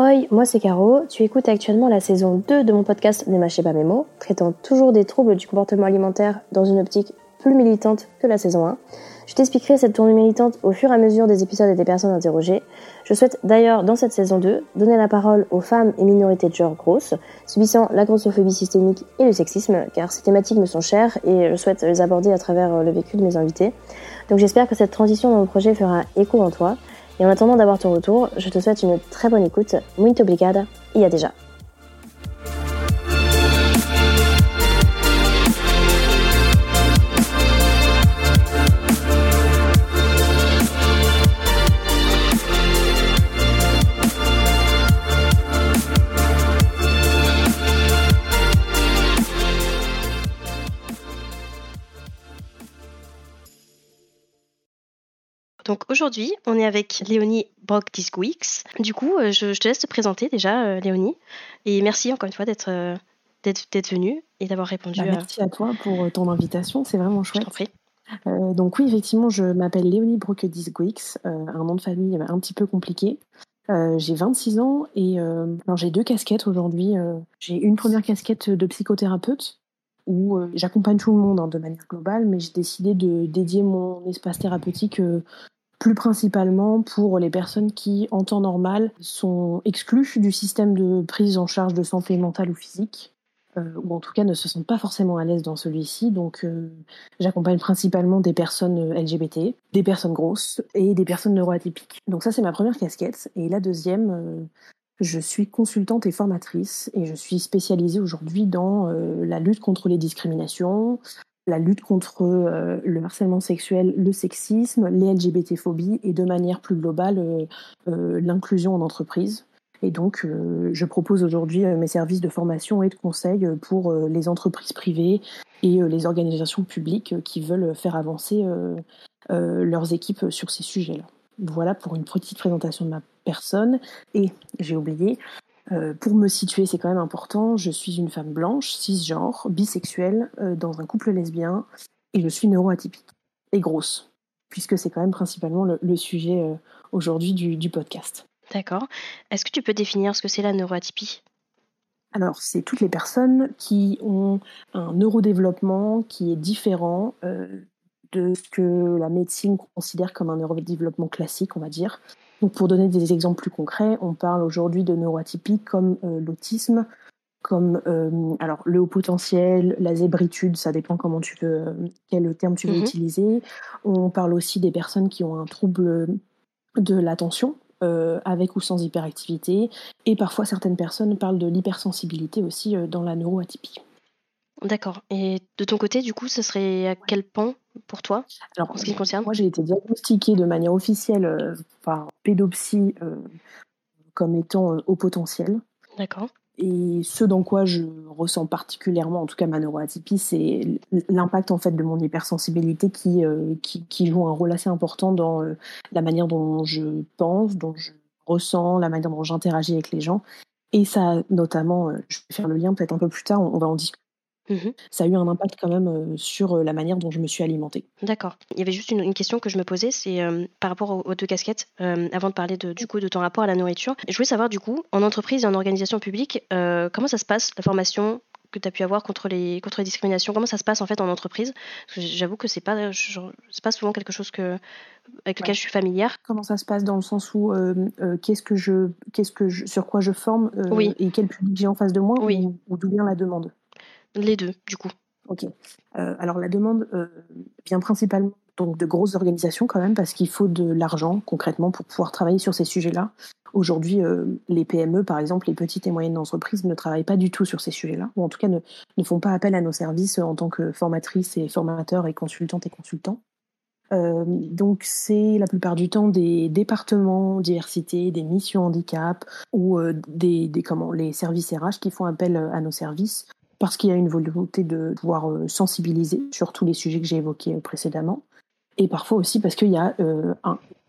Hoi, moi c'est Caro, tu écoutes actuellement la saison 2 de mon podcast Ne mâchez pas mes mots, traitant toujours des troubles du comportement alimentaire dans une optique plus militante que la saison 1. Je t'expliquerai cette tournée militante au fur et à mesure des épisodes et des personnes interrogées. Je souhaite d'ailleurs, dans cette saison 2, donner la parole aux femmes et minorités de genre grosses, subissant la grossophobie systémique et le sexisme, car ces thématiques me sont chères et je souhaite les aborder à travers le vécu de mes invités. Donc j'espère que cette transition dans le projet fera écho en toi. Et en attendant d'avoir ton retour, je te souhaite une très bonne écoute. Muito obrigada. Il y a déjà. Donc aujourd'hui, on est avec Léonie Brock-Disgwix. Du coup, euh, je, te laisse te présenter déjà, euh, Léonie. Et merci encore une fois d'être euh, d'être venue et d'avoir répondu. Bah, merci à toi pour ton invitation, c'est vraiment chouette. Je t'en donc oui, effectivement, je m'appelle Léonie Brock-Disgwix, un nom de famille un petit peu compliqué. j'ai 26 ans et j'ai deux casquettes aujourd'hui. j'ai une première casquette de psychothérapeute où j'accompagne tout le monde hein, de manière globale, mais j'ai décidé de dédier mon espace thérapeutique plus principalement pour les personnes qui, en temps normal, sont exclues du système de prise en charge de santé mentale ou physique, euh, ou en tout cas ne se sentent pas forcément à l'aise dans celui-ci. Donc euh, j'accompagne principalement des personnes LGBT, des personnes grosses et des personnes neuroatypiques. Donc ça c'est ma première casquette. Et la deuxième, euh, je suis consultante et formatrice et je suis spécialisée aujourd'hui dans la lutte contre les discriminations, la lutte contre euh, le harcèlement sexuel, le sexisme, les LGBT-phobies et de manière plus globale euh, euh, l'inclusion en entreprise. Et donc, je propose aujourd'hui mes services de formation et de conseil pour les entreprises privées et les organisations publiques qui veulent faire avancer leurs équipes sur ces sujets-là. Voilà pour une petite présentation de ma personne. Et j'ai oublié, euh, pour me situer, c'est quand même important. Je suis une femme blanche, cisgenre, bisexuelle, euh, dans un couple lesbien, et je suis neuroatypique et grosse, puisque c'est quand même principalement le, sujet euh, aujourd'hui du, podcast. D'accord. Est-ce que tu peux définir ce que c'est la neuroatypie? Alors, c'est toutes les personnes qui ont un neurodéveloppement qui est différent de ce que la médecine considère comme un neurodéveloppement classique, on va dire. Donc pour donner des exemples plus concrets, on parle aujourd'hui de neuroatypies comme euh, l'autisme, comme euh, alors le haut potentiel, la zébritude, ça dépend comment tu veux, euh, quel terme tu veux mhm. utiliser. On parle aussi des personnes qui ont un trouble de l'attention, avec ou sans hyperactivité, et parfois certaines personnes parlent de l'hypersensibilité aussi dans la neuroatypie. D'accord. Et de ton côté, du coup, ce serait à quel point pour toi Alors, en ce qui concerne? Moi, j'ai été diagnostiquée de manière officielle euh, par pédopsie euh, comme étant euh, au potentiel. D'accord. Et ce dans quoi je ressens particulièrement, en tout cas ma neuroatypie, c'est l'impact en fait de mon hypersensibilité qui, qui, qui, joue un rôle assez important dans la manière dont je pense, dont je ressens, la manière dont j'interagis avec les gens. Et ça, notamment, je vais faire le lien peut-être un peu plus tard, on va en discuter Mmh ça a eu un impact quand même sur la manière dont je me suis alimentée. D'accord. Il y avait juste une, question que je me posais, c'est par rapport aux, deux casquettes, avant de parler de, du coup de ton rapport à la nourriture. Je voulais savoir du coup, en entreprise et en organisation publique, comment ça se passe, la formation que tu as pu avoir contre les, contre les discriminations? Comment ça se passe en fait en entreprise? J'avoue que c'est pas, pas souvent quelque chose que, avec lequel je suis familière. Comment ça se passe dans le sens où qu'est-ce que je, qu'est-ce que je, sur quoi je forme et quel public j'ai en face de moi ou, ou d'où vient la demande? Les deux, du coup. Ok. Euh, alors la demande euh, vient principalement donc de grosses organisations quand même parce qu'il faut de l'argent concrètement pour pouvoir travailler sur ces sujets-là. Aujourd'hui, euh, les PME, par exemple, les petites et moyennes entreprises ne travaillent pas du tout sur ces sujets-là, ou en tout cas ne, font pas appel à nos services en tant que formatrices et formateurs et consultantes et consultants. donc c'est la plupart du temps des départements diversité, des missions handicap ou des, des, comment, les services RH qui font appel à nos services parce qu'il y a une volonté de pouvoir euh, sensibiliser sur tous les sujets que j'ai évoqués euh, précédemment, et parfois aussi parce qu'il y a euh,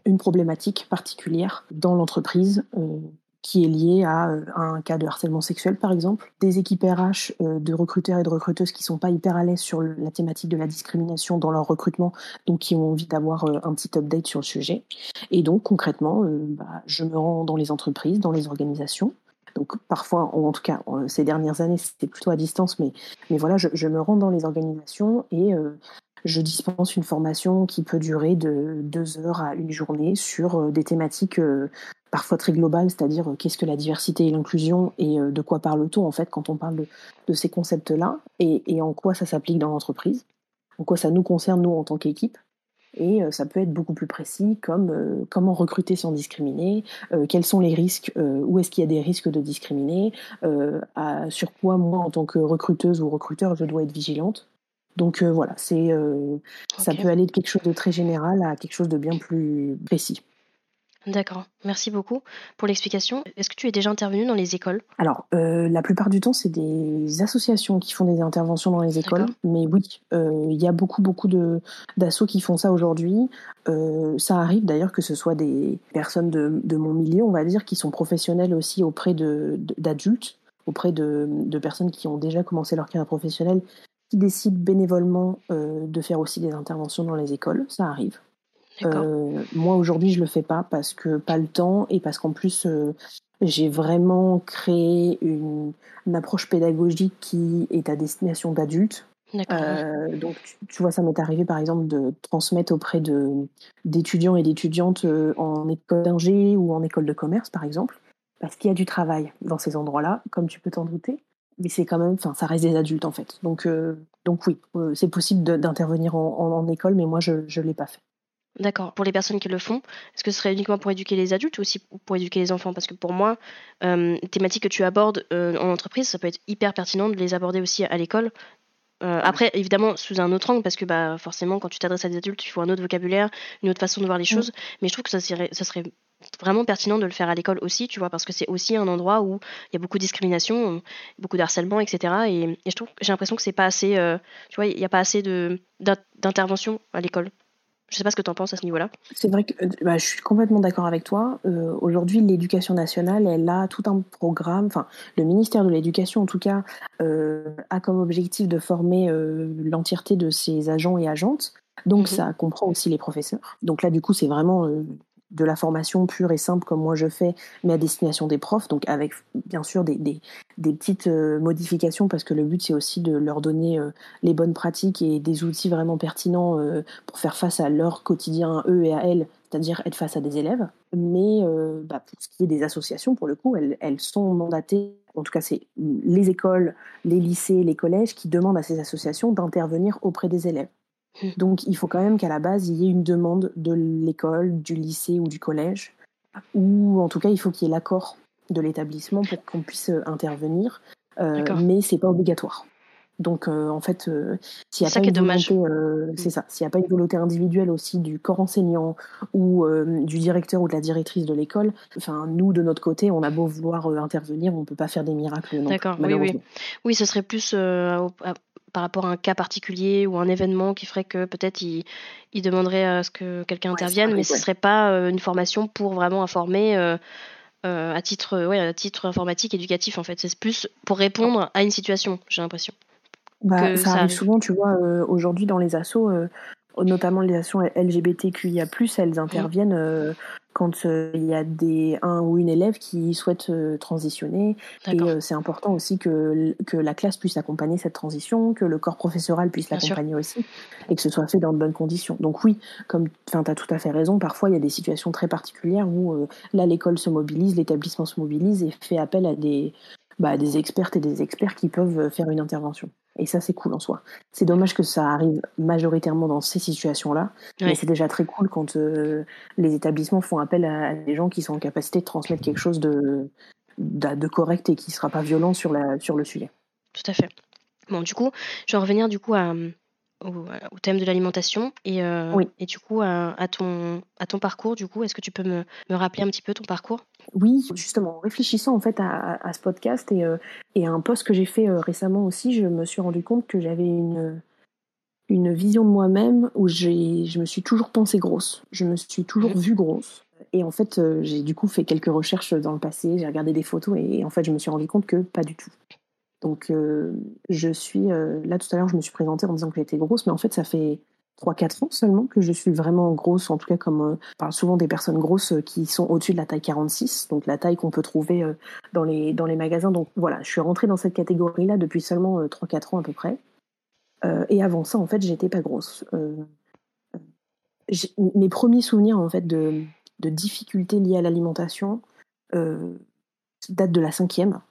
une problématique particulière dans l'entreprise qui est lié à, un cas de harcèlement sexuel, par exemple. Des équipes RH de recruteurs et de recruteuses qui sont pas hyper à l'aise sur la thématique de la discrimination dans leur recrutement, donc qui ont envie d'avoir un petit update sur le sujet. Et donc, concrètement, bah, je me rends dans les entreprises, dans les organisations, donc parfois, en tout cas ces dernières années, c'était plutôt à distance, mais, mais voilà, je, me rends dans les organisations et euh, je dispense une formation qui peut durer de deux heures à une journée sur euh, des thématiques euh, parfois très globales, c'est-à-dire qu'est-ce que la diversité et l'inclusion et de quoi parle-t-on en fait quand on parle de, ces concepts-là et, et en quoi ça s'applique dans l'entreprise, en quoi ça nous concerne nous en tant qu'équipe. Et euh, ça peut être beaucoup plus précis, comme euh, comment recruter sans discriminer, euh, quels sont les risques, où est-ce qu'il y a des risques de discriminer, sur quoi moi, en tant que recruteuse ou recruteur, je dois être vigilante. Donc voilà, c'est ça peut aller de quelque chose de très général à quelque chose de bien plus précis. D'accord, merci beaucoup pour l'explication. Est-ce que tu es déjà intervenu dans les écoles? Alors, euh, la plupart du temps, c'est des associations qui font des interventions dans les écoles, mais oui, euh, il y a beaucoup, beaucoup d'assauts qui font ça aujourd'hui. Euh, ça arrive d'ailleurs que ce soit des personnes de, de, mon milieu, on va dire, qui sont professionnelles aussi auprès d'adultes, auprès de, de, personnes qui ont déjà commencé leur carrière professionnelle, qui décident bénévolement de faire aussi des interventions dans les écoles. Ça arrive. Euh, moi aujourd'hui je le fais pas parce que pas le temps et parce qu'en plus euh, j'ai vraiment créé une, approche pédagogique qui est à destination d'adultes. Euh, donc tu, vois ça m'est arrivé par exemple de transmettre auprès de d'étudiants et d'étudiantes en école d'ingé ou en école de commerce par exemple parce qu'il y a du travail dans ces endroits-là comme tu peux t'en douter. Mais c'est quand même enfin ça reste des adultes en fait. Donc donc oui c'est possible d'intervenir en, en, école mais moi je je l'ai pas fait D'accord. Pour les personnes qui le font, est-ce que ce serait uniquement pour éduquer les adultes ou aussi pour éduquer les enfants? Parce que pour moi, euh, thématiques que tu abordes euh, en entreprise, ça peut être hyper pertinent de les aborder aussi à l'école. Euh, après, évidemment, sous un autre angle, parce que bah, forcément, quand tu t'adresses à des adultes, il faut un autre vocabulaire, une autre façon de voir les mm. choses. Mais je trouve que ça serait, ça serait vraiment pertinent de le faire à l'école aussi, tu vois, parce que c'est aussi un endroit où il y a beaucoup de discrimination, beaucoup de harcèlement, etc. Et, je trouve, j'ai l'impression que c'est pas assez, tu vois, il n'y a pas assez de, d'intervention à l'école. Je ne sais pas ce que tu en penses à ce niveau-là. C'est vrai que euh, bah, je suis complètement d'accord avec toi. Euh, aujourd'hui, l'éducation nationale, elle a tout un programme, enfin, le ministère de l'Éducation, en tout cas, euh, a comme objectif de former l'entièreté de ses agents et agentes. Donc, mhm. ça comprend aussi les professeurs. Donc là, du coup, c'est vraiment de la formation pure et simple comme moi je fais, mais à destination des profs, donc avec bien sûr des, petites euh, modifications parce que le but c'est aussi de leur donner euh, les bonnes pratiques et des outils vraiment pertinents euh, pour faire face à leur quotidien, eux et à elles, c'est-à-dire être face à des élèves. Mais bah, pour ce qui est des associations, pour le coup, elles, elles sont mandatées, en tout cas c'est les écoles, les lycées, les collèges qui demandent à ces associations d'intervenir auprès des élèves. Donc il faut quand même qu'à la base, il y ait une demande de l'école, du lycée ou du collège, ou en tout cas, il faut qu'il y ait l'accord de l'établissement pour qu'on puisse euh, intervenir, euh, mais c'est pas obligatoire. Donc euh, en fait, s'il n'y a volonté, mmh. a pas une volonté individuelle aussi du corps enseignant ou du directeur ou de la directrice de l'école, enfin nous de notre côté, on a beau vouloir intervenir, on peut pas faire des miracles. D'accord, oui, oui, oui, ce serait plus par rapport à un cas particulier ou un événement qui ferait que peut-être il, demanderait à ce que quelqu'un intervienne, mais ce ne serait pas euh, une formation pour vraiment informer euh, euh, à, titre, ouais, à titre informatique, éducatif en fait. C'est plus pour répondre à une situation, j'ai l'impression. Bah, ça, arrive souvent, tu vois, aujourd'hui dans les assos, notamment les assos LGBTQIA+, elles mmh. interviennent quand euh, il y a des un ou une élève qui souhaite euh, transitionner. Et euh, c'est important aussi que, que la classe puisse accompagner cette transition, que le corps professoral puisse l'accompagner aussi, et que ce soit fait dans de bonnes conditions. Donc oui, comme tu as tout à fait raison, parfois il y a des situations très particulières où là l'école se mobilise, l'établissement se mobilise et fait appel à des, bah, des expertes et des experts qui peuvent faire une intervention. Et ça, c'est cool en soi. C'est dommage que ça arrive majoritairement dans ces situations-là, mais c'est déjà très cool quand euh, les établissements font appel à, des gens qui sont en capacité de transmettre quelque chose de, de, correct et qui ne sera pas violent sur, la, sur le sujet. Tout à fait. Bon, du coup, je vais revenir du coup à, au, thème de l'alimentation et, euh, et du coup à, ton, à ton parcours. Du coup, est-ce que tu peux me, me, rappeler un petit peu ton parcours? Oui, justement, en réfléchissant en fait à, à ce podcast et, euh, et, à un post que j'ai fait euh, récemment aussi, je me suis rendu compte que j'avais une, une vision de moi-même où je me suis toujours pensée grosse. Je me suis toujours mmh. vue grosse. et en fait, j'ai du coup fait quelques recherches dans le passé, j'ai regardé des photos et, en fait, je me suis rendu compte que pas du tout. Donc, je suis là tout à l'heure, je me suis présentée en disant que j'étais grosse, mais en fait, ça fait 3-4 ans seulement que je suis vraiment grosse, en tout cas comme on parle souvent des personnes grosses qui sont au-dessus de la taille 46, donc la taille qu'on peut trouver dans les, dans les magasins. Donc voilà, je suis rentrée dans cette catégorie-là depuis seulement 3-4 ans à peu près. et avant ça, en fait, j'étais pas grosse mes premiers souvenirs en fait de, de difficultés liées à l'alimentation euh, datent de la cinquième,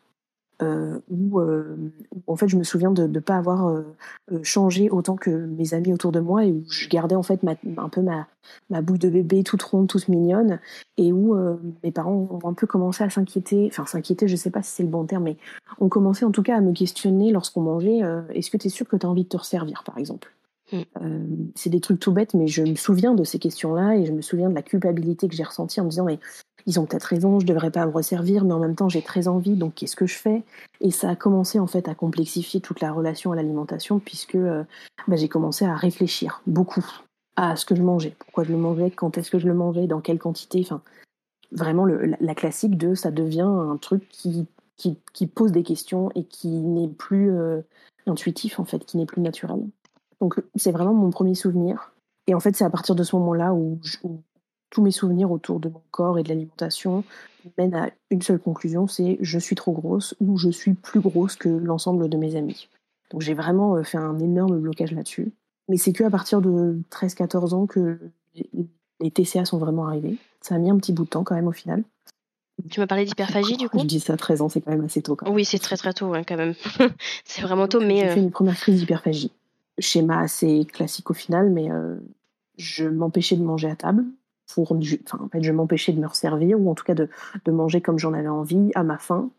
euh, où, euh, en fait je me souviens de ne pas avoir euh, changé autant que mes amis autour de moi et où je gardais en fait un peu ma, ma bouille de bébé toute ronde, toute mignonne et où mes parents ont un peu commencé à s'inquiéter, enfin s'inquiéter je sais pas si c'est le bon terme mais ont commencé en tout cas à me questionner lorsqu'on mangeait est-ce que tu es sûr que tu as envie de te resservir par exemple? Mm. Euh, c'est des trucs tout bêtes, mais je me souviens de ces questions-là et je me souviens de la culpabilité que j'ai ressentie en me disant mais ils ont peut-être raison, je devrais pas me resservir, mais en même temps j'ai très envie, donc qu'est-ce que je fais? Et ça a commencé en fait à complexifier toute la relation à l'alimentation puisque euh, bah, j'ai commencé à réfléchir beaucoup à ce que je mangeais, pourquoi je le mangeais, quand est-ce que je le mangeais, dans quelle quantité, enfin vraiment la, classique de ça devient un truc qui, qui, pose des questions et qui n'est plus euh, intuitif en fait, qui n'est plus naturel. Donc c'est vraiment mon premier souvenir. Et en fait, c'est à partir de ce moment-là où, tous mes souvenirs autour de mon corps et de l'alimentation mènent à une seule conclusion, c'est je suis trop grosse ou je suis plus grosse que l'ensemble de mes amis. Donc j'ai vraiment euh, fait un énorme blocage là-dessus. Mais c'est que à partir de 13-14 ans que les TCA sont vraiment arrivés. Ça a mis un petit bout de temps quand même au final. Tu m'as parlé d'hyperphagie du coup Je dis ça à 13 ans, c'est quand même assez tôt. Oui, c'est très très tôt quand même. c'est vraiment tôt, mais... J'ai fait euh, une première crise d'hyperphagie schéma assez classique au final, mais euh, je m'empêchais de manger à table. Pour, enfin, en fait, je m'empêchais de me resservir, ou en tout cas de, de manger comme j'en avais envie, à ma faim.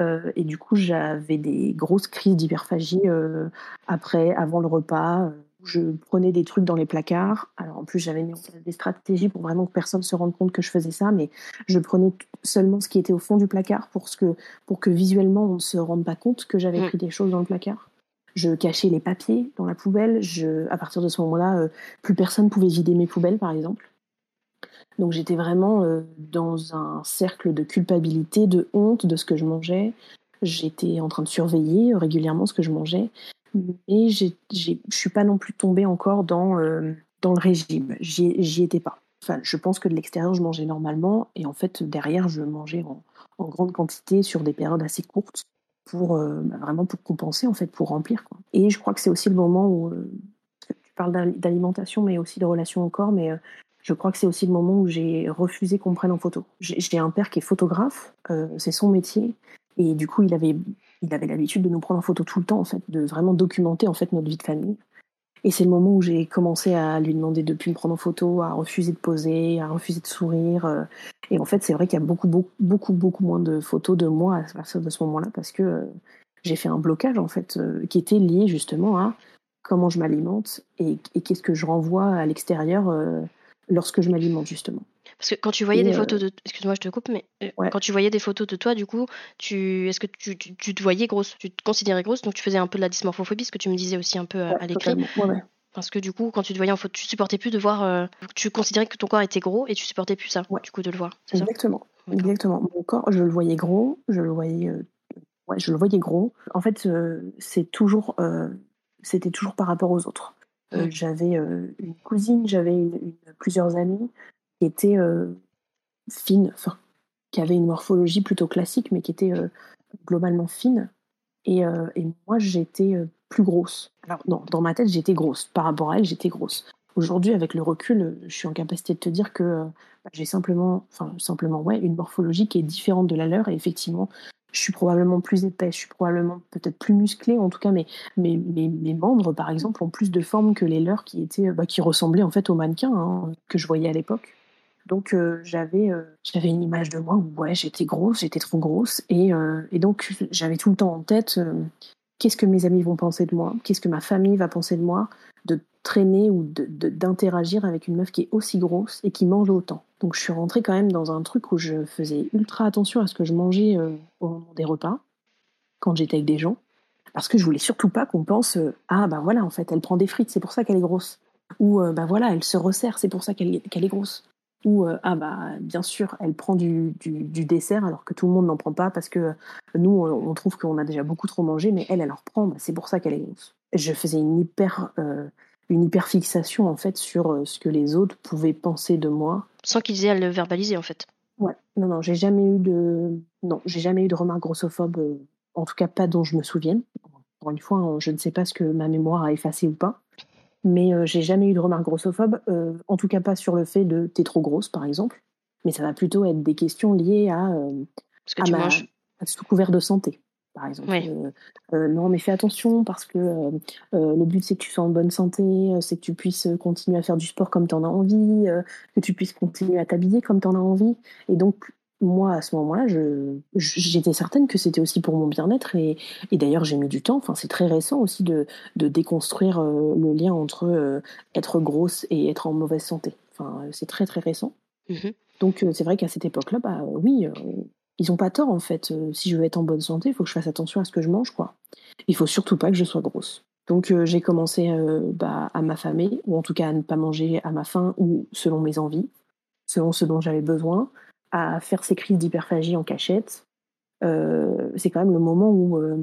Euh, et du coup, j'avais des grosses crises d'hyperphagie euh, après, avant le repas. Je prenais des trucs dans les placards. Alors en plus, j'avais mis en place des stratégies pour vraiment que personne se rende compte que je faisais ça, mais je prenais seulement ce qui était au fond du placard pour, ce que, pour que visuellement on ne se rende pas compte que j'avais mmh. pris des choses dans le placard je cachais les papiers dans la poubelle. Je, à partir de ce moment-là, euh, plus personne pouvait vider mes poubelles, par exemple. Donc j'étais vraiment euh, dans un cercle de culpabilité, de honte de ce que je mangeais. J'étais en train de surveiller euh, régulièrement ce que je mangeais, mais je ne suis pas non plus tombée encore dans, dans le régime. J'y étais pas. Enfin, je pense que de l'extérieur, je mangeais normalement, et en fait, derrière, je mangeais en grande quantité sur des périodes assez courtes pour euh, bah, vraiment pour compenser en fait, pour remplir. Et je crois que c'est aussi le moment où euh, tu parles d'alimentation, mais aussi de relation au corps, mais euh, je crois que c'est aussi le moment où j'ai refusé qu'on prenne en photo. J'ai un père qui est photographe, c'est son métier, et du coup il avait il avait l'habitude de nous prendre en photo tout le temps en fait, de vraiment documenter en fait notre vie de famille. Et c'est le moment où j'ai commencé à lui demander de plus me prendre en photo, à refuser de poser, à refuser de sourire. Euh. Et en fait, c'est vrai qu'il y a beaucoup, beaucoup, beaucoup, beaucoup moins de photos de moi à partir de ce moment-là parce que euh, j'ai fait un blocage en fait euh, qui était lié justement à comment je m'alimente et, qu'est-ce que je renvoie à l'extérieur lorsque je m'alimente justement. Parce que quand tu voyais des photos de, excuse-moi, je te coupe, mais quand tu voyais des photos de toi, du coup, tu, est-ce que tu, tu, te voyais grosse, tu te considérais grosse, donc tu faisais un peu de la dysmorphophobie, ce que tu me disais aussi un peu à l'écrit. Parce que du coup, quand tu te voyais en photo, tu supportais plus de voir, tu considérais que ton corps était gros et tu supportais plus ça, du coup, de le voir. Exactement. Exactement. Mon corps, je le voyais gros, je le voyais, je le voyais gros. En fait, c'est toujours, c'était toujours par rapport aux autres. Mmh. J'avais une cousine, j'avais plusieurs amis qui était euh, fine, enfin, qui avait une morphologie plutôt classique, mais qui était euh, globalement fine. Et, euh, et moi, j'étais plus grosse. Alors, non, dans ma tête, j'étais grosse. Par rapport à elle, j'étais grosse. Aujourd'hui, avec le recul, je suis en capacité de te dire que bah, j'ai simplement, enfin, simplement, ouais, une morphologie qui est différente de la leur. Et effectivement, je suis probablement plus épaisse, je suis probablement peut-être plus musclée, en tout cas mes, mes, membres par exemple ont plus de forme que les leurs qui bah, ressemblaient en fait aux mannequins hein, que je voyais à l'époque. Donc euh, j'avais euh, j'avais une image de moi où ouais j'étais grosse, j'étais trop grosse. Et, euh, et donc j'avais tout le temps en tête qu'est-ce que mes amis vont penser de moi, qu'est-ce que ma famille va penser de moi, de traîner ou d'interagir avec une meuf qui est aussi grosse et qui mange autant. Donc je suis rentrée quand même dans un truc où je faisais ultra attention à ce que je mangeais au moment des repas, quand j'étais avec des gens, parce que je voulais surtout pas qu'on pense ah bah voilà en fait elle prend des frites c'est pour ça qu'elle est grosse. Ou bah voilà elle se resserre c'est pour ça qu'elle est grosse. Où ah bah bien sûr elle prend du, du, dessert alors que tout le monde n'en prend pas parce que nous on trouve qu'on a déjà beaucoup trop mangé mais elle elle en reprend bah, c'est pour ça qu'elle est grosse. Je faisais une hyper une hyper fixation en fait sur ce que les autres pouvaient penser de moi. Sans qu'ils aient à le verbaliser en fait. Ouais. Non non j'ai jamais eu de non j'ai jamais eu de remarques grossophobes en tout cas pas dont je me souvienne. Encore une fois je ne sais pas ce que ma mémoire a effacé ou pas. Mais euh, j'ai jamais eu de remarques grossophobes, euh, en tout cas pas sur le fait de t'es trop grosse, par exemple. Mais ça va plutôt être des questions liées à, euh, ce que tu manges. sous couvert de santé, par exemple. non, mais fais attention parce que le but c'est que tu sois en bonne santé, c'est que tu puisses continuer à faire du sport comme tu en as envie, que tu puisses continuer à t'habiller comme tu en as envie. Et donc, moi, à ce moment-là, j'étais certaine que c'était aussi pour mon bien-être. Et, d'ailleurs, j'ai mis du temps. Enfin, c'est très récent aussi de, déconstruire euh, le lien entre euh, être grosse et être en mauvaise santé. Enfin, c'est très, très récent. Mmh Donc, euh, c'est vrai qu'à cette époque-là, bah, oui, ils n'ont pas tort, en fait. si je veux être en bonne santé, il faut que je fasse attention à ce que je mange, quoi. Il faut surtout pas que je sois grosse. Donc, j'ai commencé bah, à m'affamer, ou en tout cas à ne pas manger à ma faim ou selon mes envies, selon ce dont j'avais besoin à faire ces crises d'hyperphagie en cachette, euh, c'est quand même le moment où, euh,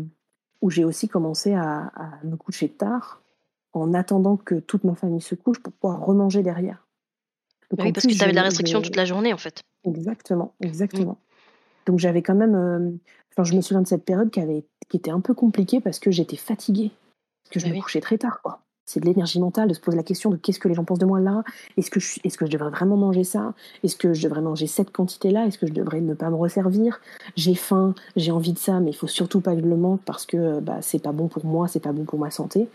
où j'ai aussi commencé à, me coucher tard en attendant que toute ma famille se couche pour pouvoir remanger derrière. Oui, parce que tu avais de la restriction toute la journée en fait. Exactement, exactement. Donc j'avais quand même. Euh, enfin, je me souviens de cette période qui, avait, qui était un peu compliquée parce que j'étais fatiguée. Parce que je bah me couchais très tard, quoi c'est de l'énergie mentale de se poser la question de qu'est-ce que les gens pensent de moi là? Est-ce que, je, est-ce que je devrais vraiment manger ça? Est-ce que je devrais manger cette quantité-là? Est-ce que je devrais ne pas me resservir? J'ai faim, j'ai envie de ça, mais il faut surtout pas que je le manque parce que bah, c'est pas bon pour moi, c'est pas bon pour ma santé.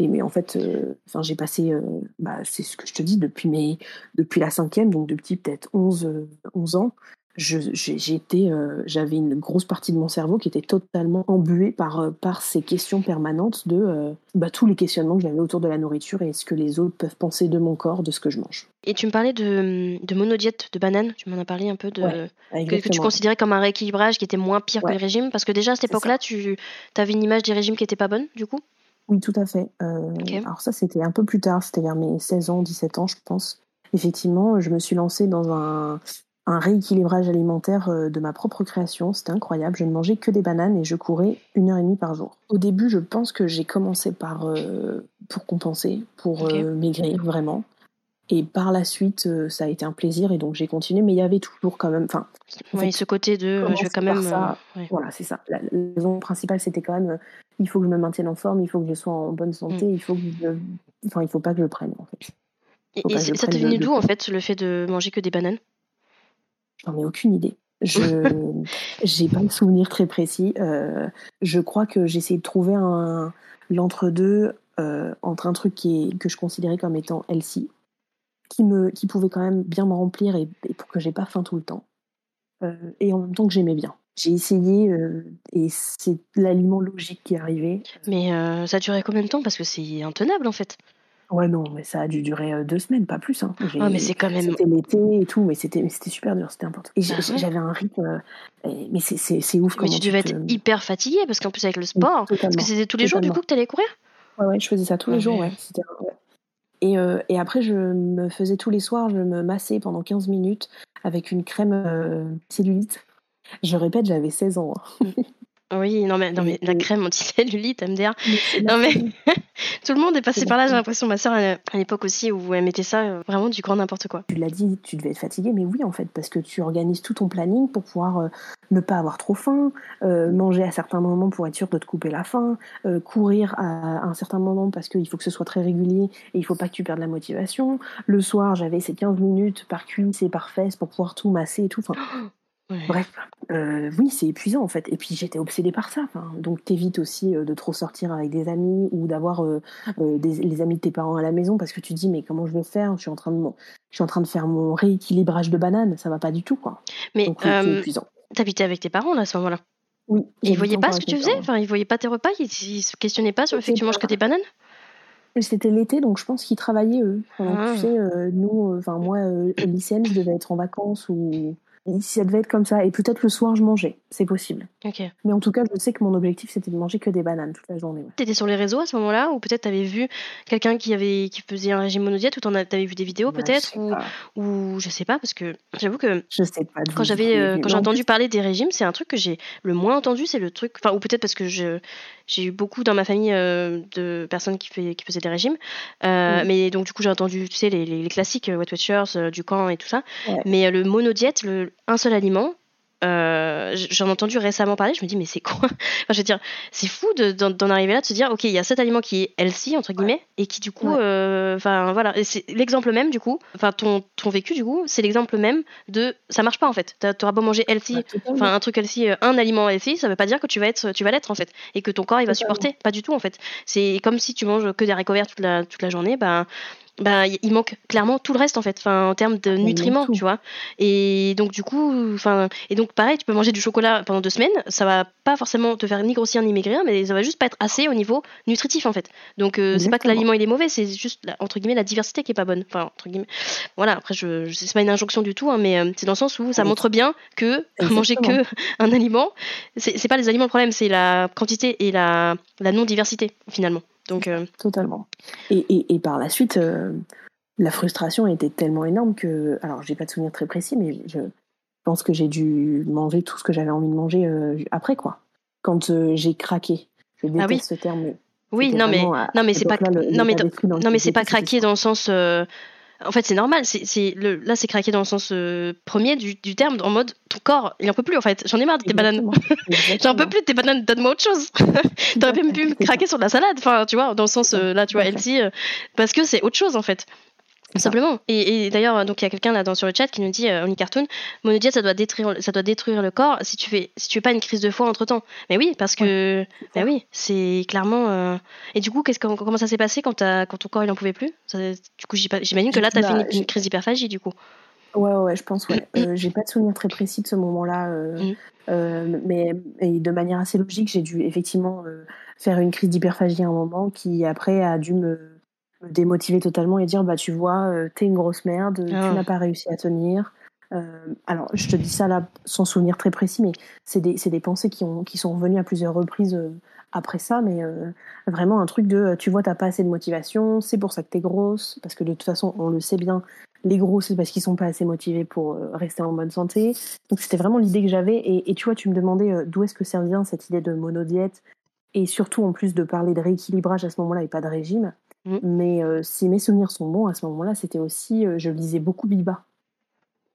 Et mais en fait, euh, j'ai passé, euh, bah, c'est ce que je te dis depuis mes, depuis la cinquième, donc depuis peut-être 11, 11 ans, euh, j'avais une grosse partie de mon cerveau qui était totalement embuée par, euh, par ces questions permanentes de euh, bah, tous les questionnements que j'avais autour de la nourriture et ce que les autres peuvent penser de mon corps, de ce que je mange. Et tu me parlais de, de monodiète de banane, tu m'en as parlé un peu de que, tu considérais comme un rééquilibrage qui était moins pire que le régime, parce que déjà à cette époque-là, tu avais une image des régimes qui était pas bonne, du coup? Oui, tout à fait. Alors ça, c'était un peu plus tard, c'était vers mes 16 ans, 17 ans, je pense. Effectivement, je me suis lancée dans un, un rééquilibrage alimentaire euh, de ma propre création. C'était incroyable. Je ne mangeais que des bananes et je courais une heure et demie par jour. Au début, je pense que j'ai commencé par euh, pour compenser, pour euh, maigrir vraiment. Et par la suite, ça a été un plaisir et donc j'ai continué. Mais il y avait toujours quand même, enfin, oui, ce côté de, je vais quand même. Ça, Voilà, c'est ça. La, raison principale, c'était quand même, il faut que je me maintienne en forme, il faut que je sois en bonne santé, mm. il faut que, je, enfin, il faut pas que je le prenne en fait. Et, ça t'est venu d'où en fait le fait de manger que des bananes? J'en ai aucune idée. Je n'ai pas de souvenir très précis. Euh, je crois que j'ai essayé de trouver un l'entre-deux euh, entre un truc qui est, que je considérais comme étant healthy, qui, me, qui pouvait quand même bien me remplir et, pour que j'ai pas faim tout le temps, euh, et en même temps que j'aimais bien. J'ai essayé et c'est l'aliment logique qui est arrivé. Mais ça a duré combien de temps? Parce que c'est intenable en fait. Ouais, non, mais ça a dû durer euh, deux semaines, pas plus. Hein. Ah, mais c'est quand même. C'était l'été et tout, mais c'était, c'était super dur, c'était important. Et bah j'avais un rythme. Euh, mais c'est, c'est, ouf Mais tu devais être hyper fatigué, parce qu'en plus, avec le sport. parce que c'était tous les jours, du coup, que tu allais courir? Ouais, ouais, je faisais ça tous les jours, ouais. Et, euh, et, après, je me faisais tous les soirs, je me massais pendant 15 minutes avec une crème cellulite. Je répète, j'avais 16 ans. Hein. Oui, non mais, non, mais la crème anti-cellulite, MDR. Non mais tout le monde est passé par là, j'ai l'impression. Ma soeur, à l'époque aussi, où elle mettait ça euh, vraiment du grand n'importe quoi. Tu l'as dit, tu devais être fatiguée, mais oui, en fait, parce que tu organises tout ton planning pour pouvoir euh, ne pas avoir trop faim, euh, manger à certains moments pour être sûr de te couper la faim, courir à, un certain moment parce qu'il faut que ce soit très régulier et il faut pas que tu perdes la motivation. Le soir, j'avais ces 15 minutes par cuisse et par fesse pour pouvoir tout masser et tout. Enfin, Bref, euh, oui, c'est épuisant en fait. Et puis j'étais obsédée par ça. Enfin, donc t'évites aussi euh, de trop sortir avec des amis ou d'avoir euh, les amis de tes parents à la maison parce que tu dis mais comment je vais faire? Je suis en train de je suis en train de faire mon rééquilibrage de bananes. Ça va pas du tout quoi. Mais donc, c'est épuisant. T'habitais avec tes parents là à ce moment-là? Oui. Et ils voyaient pas ce que tu faisais? Enfin, ils voyaient pas tes repas? Ils, se questionnaient pas sur le fait que tu manges que des bananes? C'était l'été, donc je pense qu'ils travaillaient eux. tu ah. sais, nous, enfin moi, lycéenne, je devais être en vacances ou ça devait être comme ça. Et peut-être le soir, je mangeais. C'est possible. Mais en tout cas, je sais que mon objectif, c'était de manger que des bananes toute la journée. Tu étais sur les réseaux à ce moment-là Ou peut-être tu avais vu quelqu'un qui, avait, qui faisait un régime monodiète Ou tu avais vu des vidéos bah, peut-être ou, ou je sais pas, parce que j'avoue que. Je sais pas. Quand j'avais euh, quand j'ai entendu parler des régimes, c'est un truc que j'ai le moins entendu. C'est le truc. Enfin, ou peut-être parce que je j'ai eu beaucoup dans ma famille euh, de personnes qui, fait, qui faisaient des régimes. Euh, mm. Mais donc, du coup, j'ai entendu, tu sais, les, les, classiques, Wet Watchers, du camp et tout ça. Mais le monodiète, le, un seul aliment, euh, j'en ai entendu récemment parler, je me dis mais c'est quoi? Je veux dire, c'est fou d'en arriver là, de se dire ok il y a cet aliment qui est healthy entre guillemets et qui du coup, euh, enfin voilà, c'est l'exemple même du coup, enfin ton, ton vécu du coup, c'est l'exemple même de ça marche pas en fait. T'auras beau manger healthy, enfin un truc healthy, euh, un aliment healthy, ça veut pas dire que tu vas être, tu vas l'être en fait. Et que ton corps il va supporter, pas du tout en fait. C'est comme si tu manges que des haricots verts toute la toute la journée, ben bah, il manque clairement tout le reste en fait, enfin, en termes de ah, nutriments, tu vois. Et donc du coup, enfin, et donc pareil, tu peux manger du chocolat pendant deux semaines, ça va pas forcément te faire ni grossir ni maigrir, mais ça va juste pas être assez au niveau nutritif en fait. Donc euh, c'est pas que l'aliment il est mauvais, c'est juste entre guillemets la diversité qui est pas bonne. Enfin entre guillemets, voilà. Après je, je c'est pas une injonction du tout, hein, mais euh, c'est dans le sens où ça montre bien que manger que un aliment, c'est pas les aliments le problème, c'est la quantité et la, la non diversité finalement. Donc, euh, Totalement. Et, et, et, par la suite, euh, la frustration était tellement énorme que. Alors, j'ai pas de souvenir très précis, mais je pense que j'ai dû manger tout ce que j'avais envie de manger euh, après, quoi. Quand j'ai craqué. Je ah déteste ce terme. Oui, non mais, non mais c'est pas non mais non mais c'est pas craquer dans le sens en fait, c'est normal. C'est, le, là, c'est craqué dans le sens euh, premier du, du, terme, en mode ton corps, il en peut plus en fait. J'en ai marre de tes bananes. J'en peux plus de tes bananes, donne-moi autre chose. T'aurais même pu me craquer sur de la salade, enfin, tu vois, dans le sens euh, là, tu vois, healthy, euh, parce que c'est autre chose en fait. Simplement. Et, d'ailleurs, donc il y a quelqu'un là dans sur le chat qui nous dit euh, Only Cartoon, monodiète ça doit détruire, ça doit détruire le corps si tu fais, si tu fais pas une crise de foie entre temps. Mais oui, parce que, mais oui, c'est clairement. Euh, et du coup, qu'est-ce comment ça s'est passé quand, quand ton corps il en pouvait plus? Du coup, j'imagine que là, tu as fait une, crise d'hyperphagie du coup. Ouais, ouais, je pense, ouais. Euh, j'ai pas de souvenir très précis de ce moment-là, mm. mais de manière assez logique, j'ai dû effectivement faire une crise d'hyperphagie à un moment qui après a dû me me démotiver totalement et dire bah tu vois euh, t'es une grosse merde tu ah. n'as pas réussi à tenir. Euh, alors je te dis ça là sans souvenir très précis mais c'est des, des pensées qui, ont, qui sont revenues à plusieurs reprises euh, après ça mais vraiment un truc de tu vois t'as pas assez de motivation c'est pour ça que t'es grosse parce que de toute façon on le sait bien les gros c'est parce qu'ils sont pas assez motivés pour rester en bonne santé. Donc c'était vraiment l'idée que j'avais et, et, tu vois tu me demandais d'où est-ce que ça vient cette idée de monodiète et surtout en plus de parler de rééquilibrage à ce moment-là et pas de régime Mm. Mais euh, si mes souvenirs sont bons, à ce moment-là, c'était aussi, euh, je lisais beaucoup Biba.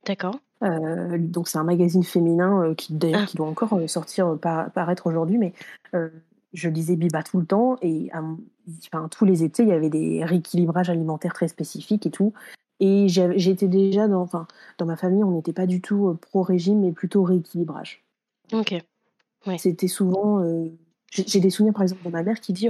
D'accord. Euh, donc c'est un magazine féminin qui d'ailleurs ah. qui doit encore sortir paraître aujourd'hui, mais je lisais Biba tout le temps et enfin, tous les étés il y avait des rééquilibrages alimentaires très spécifiques et tout. Et j'étais déjà dans, enfin, dans ma famille, on n'était pas du tout pro régime, mais plutôt rééquilibrage. Ok. C'était souvent. j'ai des souvenirs par exemple de ma mère qui dit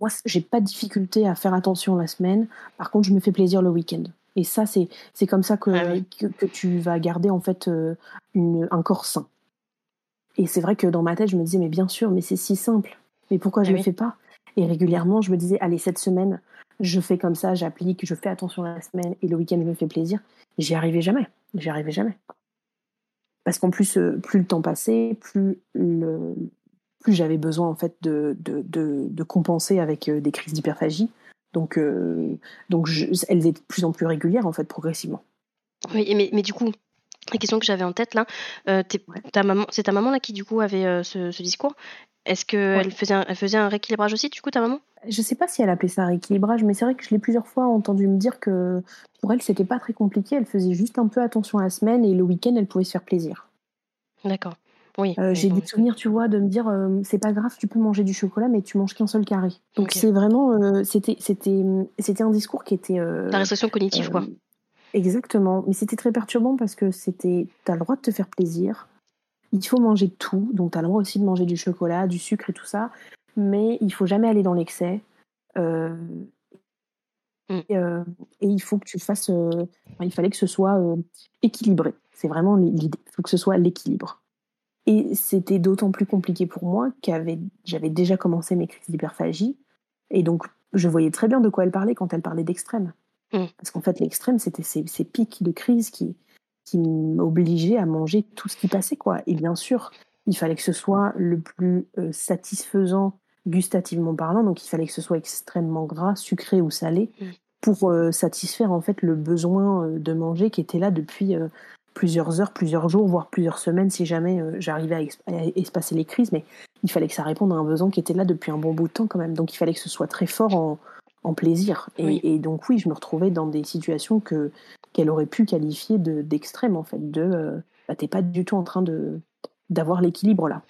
moi, j'ai pas de difficulté à faire attention la semaine. Par contre, je me fais plaisir le week-end. Et ça, c'est, c'est comme ça que, ah que, tu vas garder en fait euh, une, un corps sain. Et c'est vrai que dans ma tête, je me disais, mais bien sûr, mais c'est si simple. Mais pourquoi je ne ah le fais pas? Et régulièrement, je me disais, allez, cette semaine, je fais comme ça, j'applique, je fais attention la semaine et le week-end, je me fais plaisir. J'y arrivais jamais. J'y arrivais jamais. Parce qu'en plus, euh, plus le temps passait, plus le, plus j'avais besoin en fait de, de, de, compenser avec euh, des crises d'hyperphagie. Donc, euh, donc elles étaient de plus en plus régulières en fait progressivement. Oui, mais, mais du coup, la question que j'avais en tête là, euh, ta maman, c'est ta maman là qui du coup avait ce, ce, discours? Est-ce qu'elle faisait, un, elle faisait un rééquilibrage aussi, du coup, ta maman? Je sais pas si elle appelait ça un rééquilibrage, mais c'est vrai que je l'ai plusieurs fois entendu me dire que pour elle, c'était pas très compliqué. Elle faisait juste un peu attention à la semaine et le week-end, elle pouvait se faire plaisir. D'accord. Euh, j'ai des souvenirs, tu vois, de me dire euh, c'est pas grave, tu peux manger du chocolat, mais tu manges qu'un seul carré. Donc c'est vraiment, euh, c'était, c'était, c'était un discours qui était. La restriction cognitive, quoi. Exactement, mais c'était très perturbant parce que c'était, t'as le droit de te faire plaisir. Il faut manger tout, donc t'as le droit aussi de manger du chocolat, du sucre et tout ça, mais il faut jamais aller dans l'excès. Mm. Et, et, il faut que tu fasses. il fallait que ce soit équilibré. C'est vraiment l'idée. Il faut que ce soit l'équilibre. Et c'était d'autant plus compliqué pour moi qu'avec j'avais déjà commencé mes crises d'hyperphagie. Et donc, je voyais très bien de quoi elle parlait quand elle parlait d'extrême. Mm. Parce qu'en fait, l'extrême, c'était ces, pics de crise qui, qui m'obligeait à manger tout ce qui passait, quoi. Et bien sûr, il fallait que ce soit le plus euh, satisfaisant gustativement parlant, donc il fallait que ce soit extrêmement gras, sucré ou salé, mm. pour euh, satisfaire en fait le besoin euh, de manger qui était là depuis plusieurs heures, plusieurs jours, voire plusieurs semaines si jamais j'arrivais à, espacer les crises, mais il fallait que ça réponde à un besoin qui était là depuis un bon bout de temps quand même, donc il fallait que ce soit très fort en, plaisir. Et, donc oui, je me retrouvais dans des situations que qu'elle aurait pu qualifier de d'extrême en fait, de bah, t'es pas du tout en train de d'avoir l'équilibre là.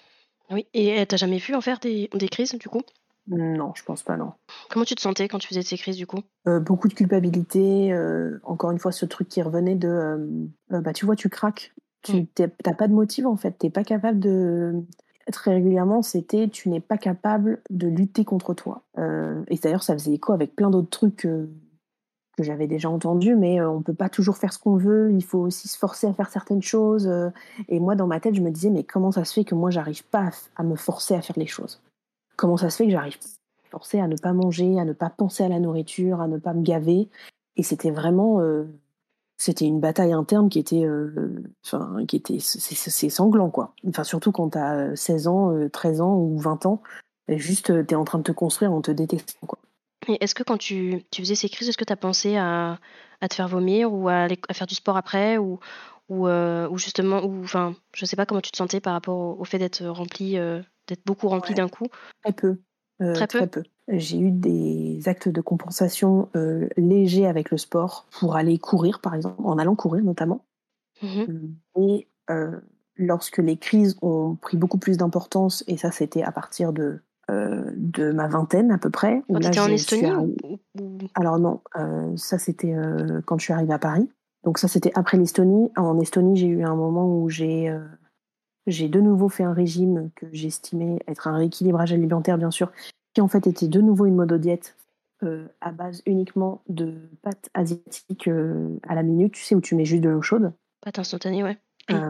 Oui, et t'as jamais vu en faire des, crises du coup? Non, je pense pas, non. Comment tu te sentais quand tu faisais ces crises du coup? Euh, Beaucoup de culpabilité, euh, encore une fois ce truc qui revenait de euh, bah tu vois, tu craques, tu mm. t'as pas de motif en fait, t'es pas capable de. Très régulièrement, c'était tu n'es pas capable de lutter contre toi. et d'ailleurs, ça faisait écho avec plein d'autres trucs que j'avais déjà entendu, mais on peut pas toujours faire ce qu'on veut, il faut aussi se forcer à faire certaines choses. Et moi, dans ma tête, je me disais, mais comment ça se fait que moi, j'arrive pas à, me forcer à faire les choses? Comment ça se fait que j'arrive pas à ne pas manger, à ne pas penser à la nourriture, à ne pas me gaver Et c'était vraiment, euh, c'était une bataille interne qui était, enfin, qui était, c'est sanglant, quoi. Enfin, surtout quand tu as 16 ans, 13 ans ou 20 ans, juste, tu es en train de te construire en te détestant, quoi. Et est-ce que quand tu, tu faisais ces crises, est-ce que tu as pensé à, te faire vomir ou à, faire du sport après ou, ou, euh, justement, ou, enfin, je sais pas comment tu te sentais par rapport au, fait d'être rempli, euh, d'être beaucoup rempli d'un coup Très peu. Euh, très peu. Très peu. J'ai eu des actes de compensation légers avec le sport pour aller courir, par exemple, en allant courir notamment. Mmh et lorsque les crises ont pris beaucoup plus d'importance, et ça c'était à partir de euh, de ma vingtaine à peu près. Quand tu étais en Estonie Alors non, euh, ça c'était euh, quand je suis arrivée à Paris. Donc ça c'était après l'Estonie. En Estonie, j'ai eu un moment où j'ai j'ai de nouveau fait un régime que j'estimais être un rééquilibrage alimentaire bien sûr, qui en fait était de nouveau une diète à base uniquement de pâtes asiatiques à la minute, tu sais, où tu mets juste de l'eau chaude. Pâtes instantanées, ouais.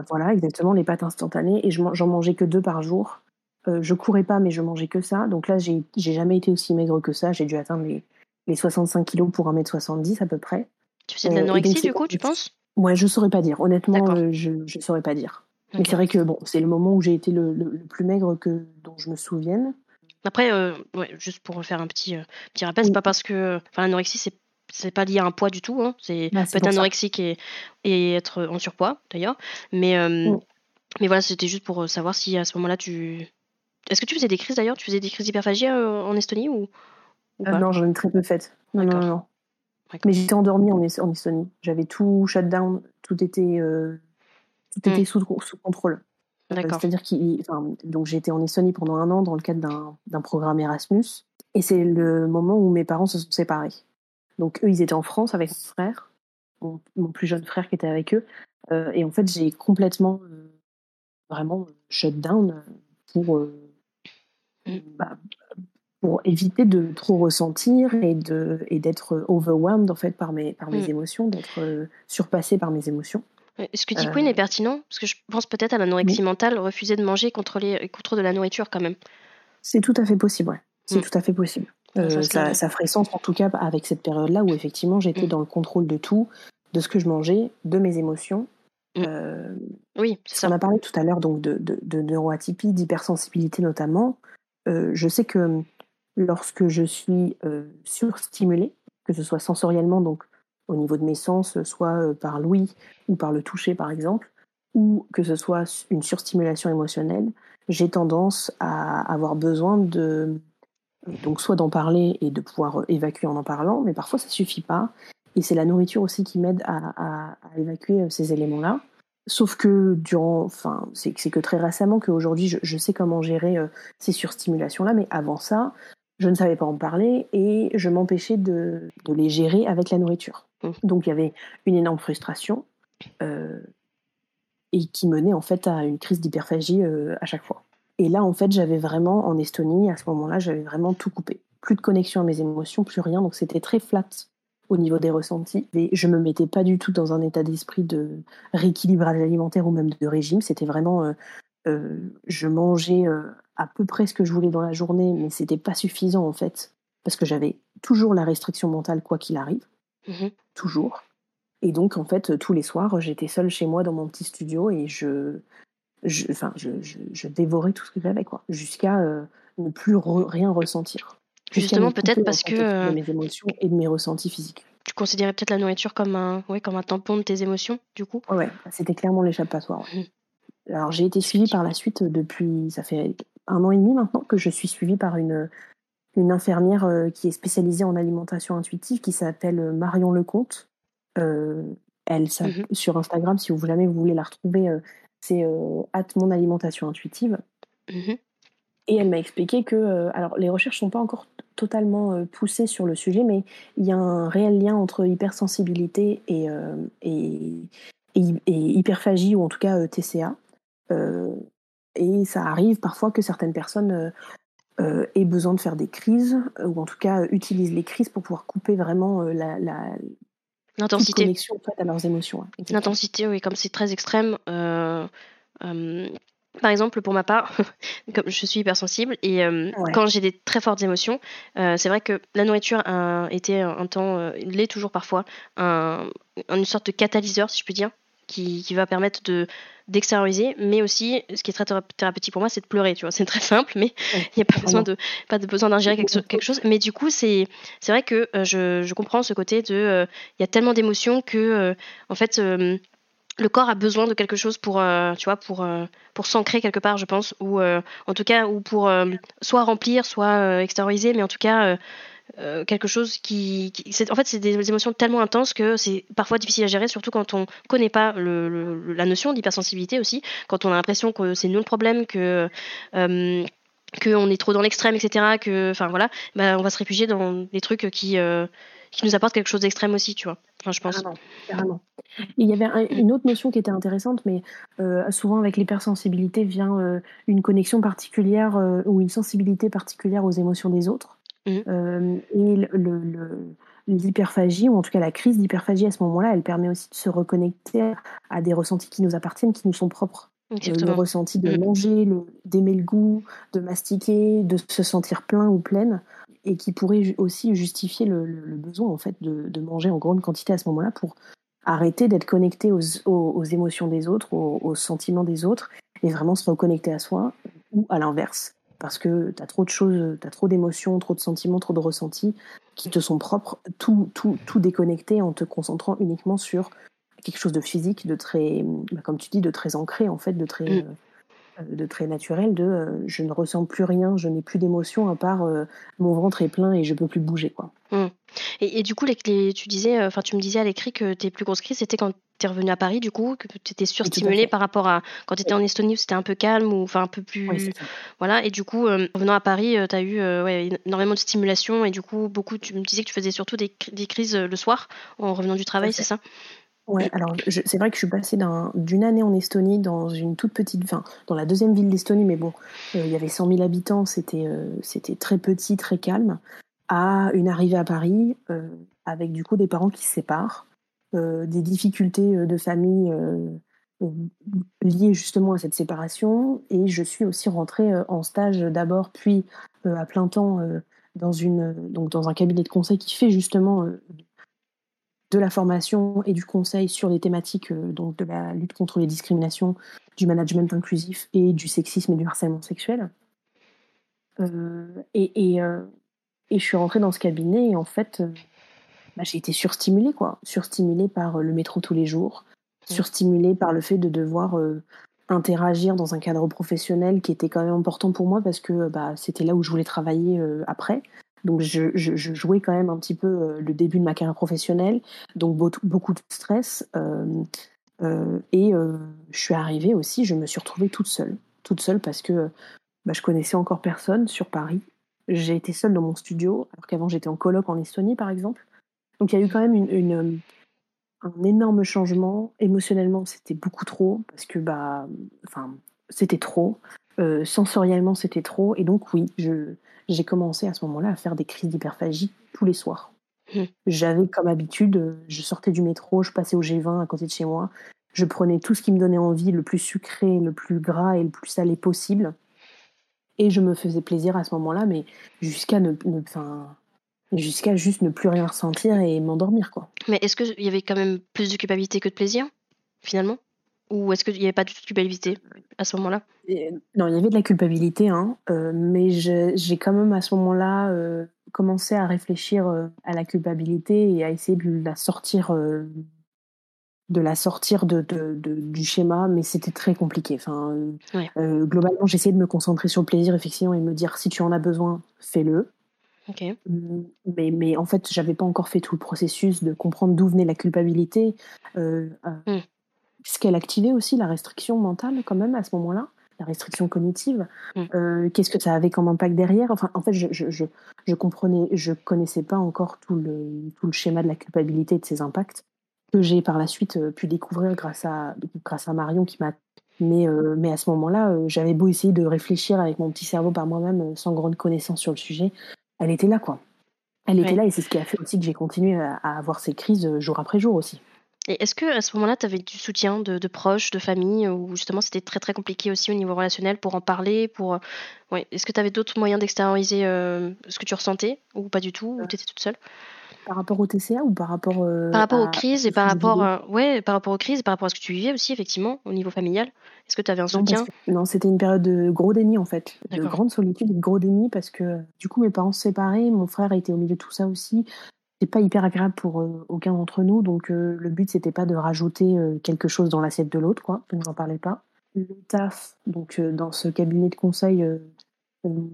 voilà, exactement, les pâtes instantanées. Et j'en mangeais que deux par jour. Euh, je courais pas, mais je mangeais que ça. Donc là, j'ai jamais été aussi maigre que ça. J'ai dû atteindre les, les 65 kilos pour 1m70 à peu près. Tu faisais de l'anorexie du coup, tu penses? Ouais, je saurais pas dire. Honnêtement, euh, je ne saurais pas dire. Mais c'est vrai que bon, c'est le moment où j'ai été le, le, plus maigre que dont je me souvienne. Après, euh, ouais, juste pour faire un petit, petit rappel, c'est pas parce que. Enfin, l'anorexie, c'est c'est pas lié à un poids du tout. Hein. C'est bah, peut-être anorexique et, et, être en surpoids d'ailleurs. Mais, mais voilà, c'était juste pour savoir si à ce moment-là tu, est-ce que tu faisais des crises d'ailleurs? Tu faisais des crises d'hyperphagie euh, en Estonie ou, euh, Non, j'en ai très peu faites. Non, non, non. Mais j'étais endormie en, Estonie. J'avais tout shut down, tout était, euh, tout était hmm. sous, sous, contrôle. C'est-à-dire qu'il, donc j'ai été en Estonie pendant un an dans le cadre d'un programme Erasmus, et c'est le moment où mes parents se sont séparés. Donc eux, ils étaient en France avec mon frère, mon, plus jeune frère qui était avec eux, et en fait j'ai complètement, vraiment shut down pour Mm. Bah, pour éviter de trop ressentir et de et d'être overwhelmed en fait par mes par mes mm. émotions, d'être euh, surpassé par mes émotions. Ce que dit Queen est pertinent parce que je pense peut-être à l'anorexie mentale, refuser de manger contre les contre de la nourriture quand même. C'est tout à fait possible, ouais. C'est mm. tout à fait possible. Euh, ça, ça, ferait sens en tout cas avec cette période-là où effectivement j'étais dans le contrôle de tout, de ce que je mangeais, de mes émotions. Euh, oui, ça. On a parlé tout à l'heure donc de, de, de neuroatypie, d'hypersensibilité notamment. Euh, je sais que lorsque je suis euh, surstimulée, que ce soit sensoriellement, donc au niveau de mes sens, soit euh, par l'ouïe ou par le toucher par exemple, ou que ce soit une surstimulation émotionnelle, j'ai tendance à avoir besoin de donc soit d'en parler et de pouvoir évacuer en en parlant, mais parfois ça suffit pas. Et c'est la nourriture aussi qui m'aide à, évacuer ces éléments-là. Sauf que durant, enfin, c'est que très récemment qu'aujourd'hui je, je sais comment gérer euh, ces surstimulations-là, mais avant ça, je ne savais pas en parler et je m'empêchais de, de, les gérer avec la nourriture. Mmh. Donc il y avait une énorme frustration euh, et qui menait en fait à une crise d'hyperphagie euh, à chaque fois. Et là, en fait, j'avais vraiment, en Estonie, à ce moment-là, j'avais vraiment tout coupé. Plus de connexion à mes émotions, plus rien, donc c'était très flat au niveau des ressentis. Et je me mettais pas du tout dans un état d'esprit de rééquilibrage alimentaire ou même de régime. C'était vraiment, euh, je mangeais à peu près ce que je voulais dans la journée, mais c'était pas suffisant en fait, parce que j'avais toujours la restriction mentale quoi qu'il arrive, mmh toujours. Et donc, en fait, tous les soirs, j'étais seule chez moi dans mon petit studio et je, enfin, je, je, dévorais tout ce que j'avais, quoi, jusqu'à ne plus rien ressentir. Justement, peut-être parce que. De mes émotions et de mes ressentis physiques. Tu considérais peut-être la nourriture comme un, ouais, comme un tampon de tes émotions, du coup? Ouais, c'était clairement l'échappatoire. Mmh. Alors, j'ai été suivie par la suite depuis. Ça fait un an et demi maintenant que je suis suivie par une, une infirmière euh, qui est spécialisée en alimentation intuitive qui s'appelle euh, Marion Lecomte. Euh, elle, mmh sur Instagram, si vous jamais vous voulez la retrouver, c'est at mon alimentation intuitive. Mmh et elle m'a expliqué que, alors les recherches sont pas encore totalement poussées sur le sujet, mais il y a un réel lien entre hypersensibilité et, et, et, hyperphagie, ou en tout cas TCA. Et ça arrive parfois que certaines personnes euh, aient besoin de faire des crises, euh, ou en tout cas utilisent les crises pour pouvoir couper vraiment euh, la, la l'intensité connexion en fait, à leurs émotions. Hein, l'intensité, oui, comme c'est très extrême. Euh, par exemple, pour ma part, comme je suis hypersensible et quand j'ai des très fortes émotions, c'est vrai que la nourriture a été un temps, l'est toujours parfois, un, une sorte de catalyseur, si je puis dire, qui, qui va permettre de d'extérioriser, mais aussi, ce qui est très thérapeutique pour moi, c'est de pleurer, tu vois. C'est très simple, mais il n'y a pas besoin de, pas de besoin d'ingérer quelque, chose. Mais du coup, c'est, c'est vrai que euh, je, je, comprends ce côté de, euh, il y a tellement d'émotions que, euh, en fait, le corps a besoin de quelque chose pour, tu vois, pour, pour s'ancrer quelque part, je pense, ou en tout cas, ou pour soit remplir, soit extérioriser, mais en tout cas, euh, quelque chose qui, en fait c'est des émotions tellement intenses que c'est parfois difficile à gérer surtout quand on connaît pas le, la notion d'hypersensibilité aussi quand on a l'impression que c'est nous le problème que euh, qu'on est trop dans l'extrême etc que enfin voilà bah, on va se réfugier dans des trucs qui euh, qui nous apportent quelque chose d'extrême aussi tu vois. Enfin, je pense. Carrément, il y avait une autre notion qui était intéressante mais souvent avec l'hypersensibilité vient une connexion particulière ou une sensibilité particulière aux émotions des autres Mmh. Euh, et l'hyperphagie, ou en tout cas la crise d'hyperphagie à ce moment-là, elle permet aussi de se reconnecter à des ressentis qui nous appartiennent, qui nous sont propres. Euh, le ressenti de mmh. manger, d'aimer le goût, de mastiquer, de se sentir plein ou pleine, et qui pourrait aussi justifier le, besoin en fait de, manger en grande quantité à ce moment-là pour arrêter d'être connecté aux, émotions des autres, aux, aux, sentiments des autres, et vraiment se reconnecter à soi, ou à l'inverse, parce que tu as trop de choses, tu as trop d'émotions, trop de sentiments, trop de ressentis qui te sont propres, tout, tout, tout déconnecté en te concentrant uniquement sur quelque chose de physique, de très, bah, comme tu dis, de très ancré en fait, de très, mm. Euh, de très naturel, de euh, je ne ressens plus rien, je n'ai plus d'émotions à part euh, mon ventre est plein et je peux plus bouger quoi. Mm. Et, du coup, les, tu disais, enfin tu me disais à l'écrit que tes plus grosses crises c'était quand tu es revenu à Paris, du coup, que tu étais surstimulé par rapport à quand tu étais en Estonie où c'était un peu calme ou enfin un peu plus. voilà, et du coup, euh, en revenant à Paris, euh, tu as eu euh, ouais, énormément de stimulation et du coup, beaucoup, tu me disais que tu faisais surtout des, des crises le soir en revenant du travail, c'est ça? Ouais, alors c'est vrai que je suis passée d'une année en Estonie dans une toute petite, enfin dans la deuxième ville d'Estonie, mais bon, il y avait 100 000 habitants, c'était c'était très petit, très calme, à une arrivée à Paris avec du coup des parents qui se séparent, euh, des difficultés euh, de famille euh, liées justement à cette séparation. Et je suis aussi rentrée en stage d'abord, puis à plein temps dans, une, donc dans un cabinet de conseil qui fait justement de la formation et du conseil sur les thématiques donc de la lutte contre les discriminations, du management inclusif et du sexisme et du harcèlement sexuel. et, et, et, je suis rentrée dans ce cabinet et en fait, bah, j'ai été surstimulée, quoi. Surstimulée par euh, le métro tous les jours, mmh. surstimulée par le fait de devoir euh, interagir dans un cadre professionnel qui était quand même important pour moi parce que bah, c'était là où je voulais travailler euh, après. Donc je, jouais quand même un petit peu le début de ma carrière professionnelle, donc beaucoup de stress. et je suis arrivée aussi, je me suis retrouvée toute seule, toute seule parce que bah, je connaissais encore personne sur Paris. J'ai été seule dans mon studio, alors qu'avant j'étais en colloque en Estonie par exemple. Donc il y a eu quand même euh, un énorme changement. Émotionnellement, c'était beaucoup trop parce que bah, c'était trop. Euh, sensoriellement, c'était trop. Et donc oui, j'ai commencé à ce moment-là à faire des crises d'hyperphagie tous les soirs. Mmh. J'avais comme habitude, je sortais du métro, je passais au G20 à côté de chez moi, je prenais tout ce qui me donnait envie, le plus sucré, le plus gras et le plus salé possible. Et je me faisais plaisir à ce moment-là, mais jusqu'à ne, ne jusqu'à juste ne plus rien ressentir et m'endormir quoi. Mais est-ce qu'il y avait quand même plus de culpabilité que de plaisir finalement? Ou est-ce qu'il n'y avait pas de culpabilité à ce moment-là? Non, il y avait de la culpabilité, hein, euh, mais j'ai quand même à ce moment-là euh, commencé à réfléchir euh, à la culpabilité et à essayer de la sortir de la sortir de, du schéma, mais c'était très compliqué. Enfin, globalement, j'essayais de me concentrer sur le plaisir, effectivement, et me dire si tu en as besoin, fais-le. Mmh, mais, mais en fait, j'avais pas encore fait tout le processus de comprendre d'où venait la culpabilité. Euh, euh, mmh. Ce qu'elle activait aussi la restriction mentale, quand même, à ce moment-là, la restriction cognitive. Mmh. Euh, qu'est-ce que ça avait comme impact derrière? Enfin, en fait, je, je, je, je, comprenais, je connaissais pas encore tout le, tout le schéma de la culpabilité et de ses impacts que j'ai par la suite pu découvrir grâce à, grâce à Marion qui m'a mais, mais à ce moment-là, j'avais beau essayer de réfléchir avec mon petit cerveau par moi-même sans grande connaissance sur le sujet elle était là, quoi. Elle était là et c'est ce qui a fait aussi que j'ai continué à, avoir ces crises euh, jour après jour aussi. Et est-ce que à ce moment-là, tu avais du soutien de, proches, de famille, ou justement c'était très très compliqué aussi au niveau relationnel pour en parler pour... Euh, ouais. Est-ce que tu avais d'autres moyens d'extérioriser euh, ce que tu ressentais, ou pas du tout, ou tu étais toute seule? Par rapport au TCA ou par rapport euh, Par rapport aux crises et par rapport euh, ouais par rapport aux crises et par rapport à ce que tu vivais aussi effectivement au niveau familial? Est-ce que tu avais un soutien? Non, c'était une période de gros déni en fait, de grande solitude et de gros déni parce que du coup mes parents se séparaient, mon frère était au milieu de tout ça aussi. C'est pas hyper agréable pour euh, aucun d'entre nous, donc le but c'était pas de rajouter quelque chose dans l'assiette de l'autre, quoi. Donc j'en parlais pas. Le taf, donc dans ce cabinet de conseil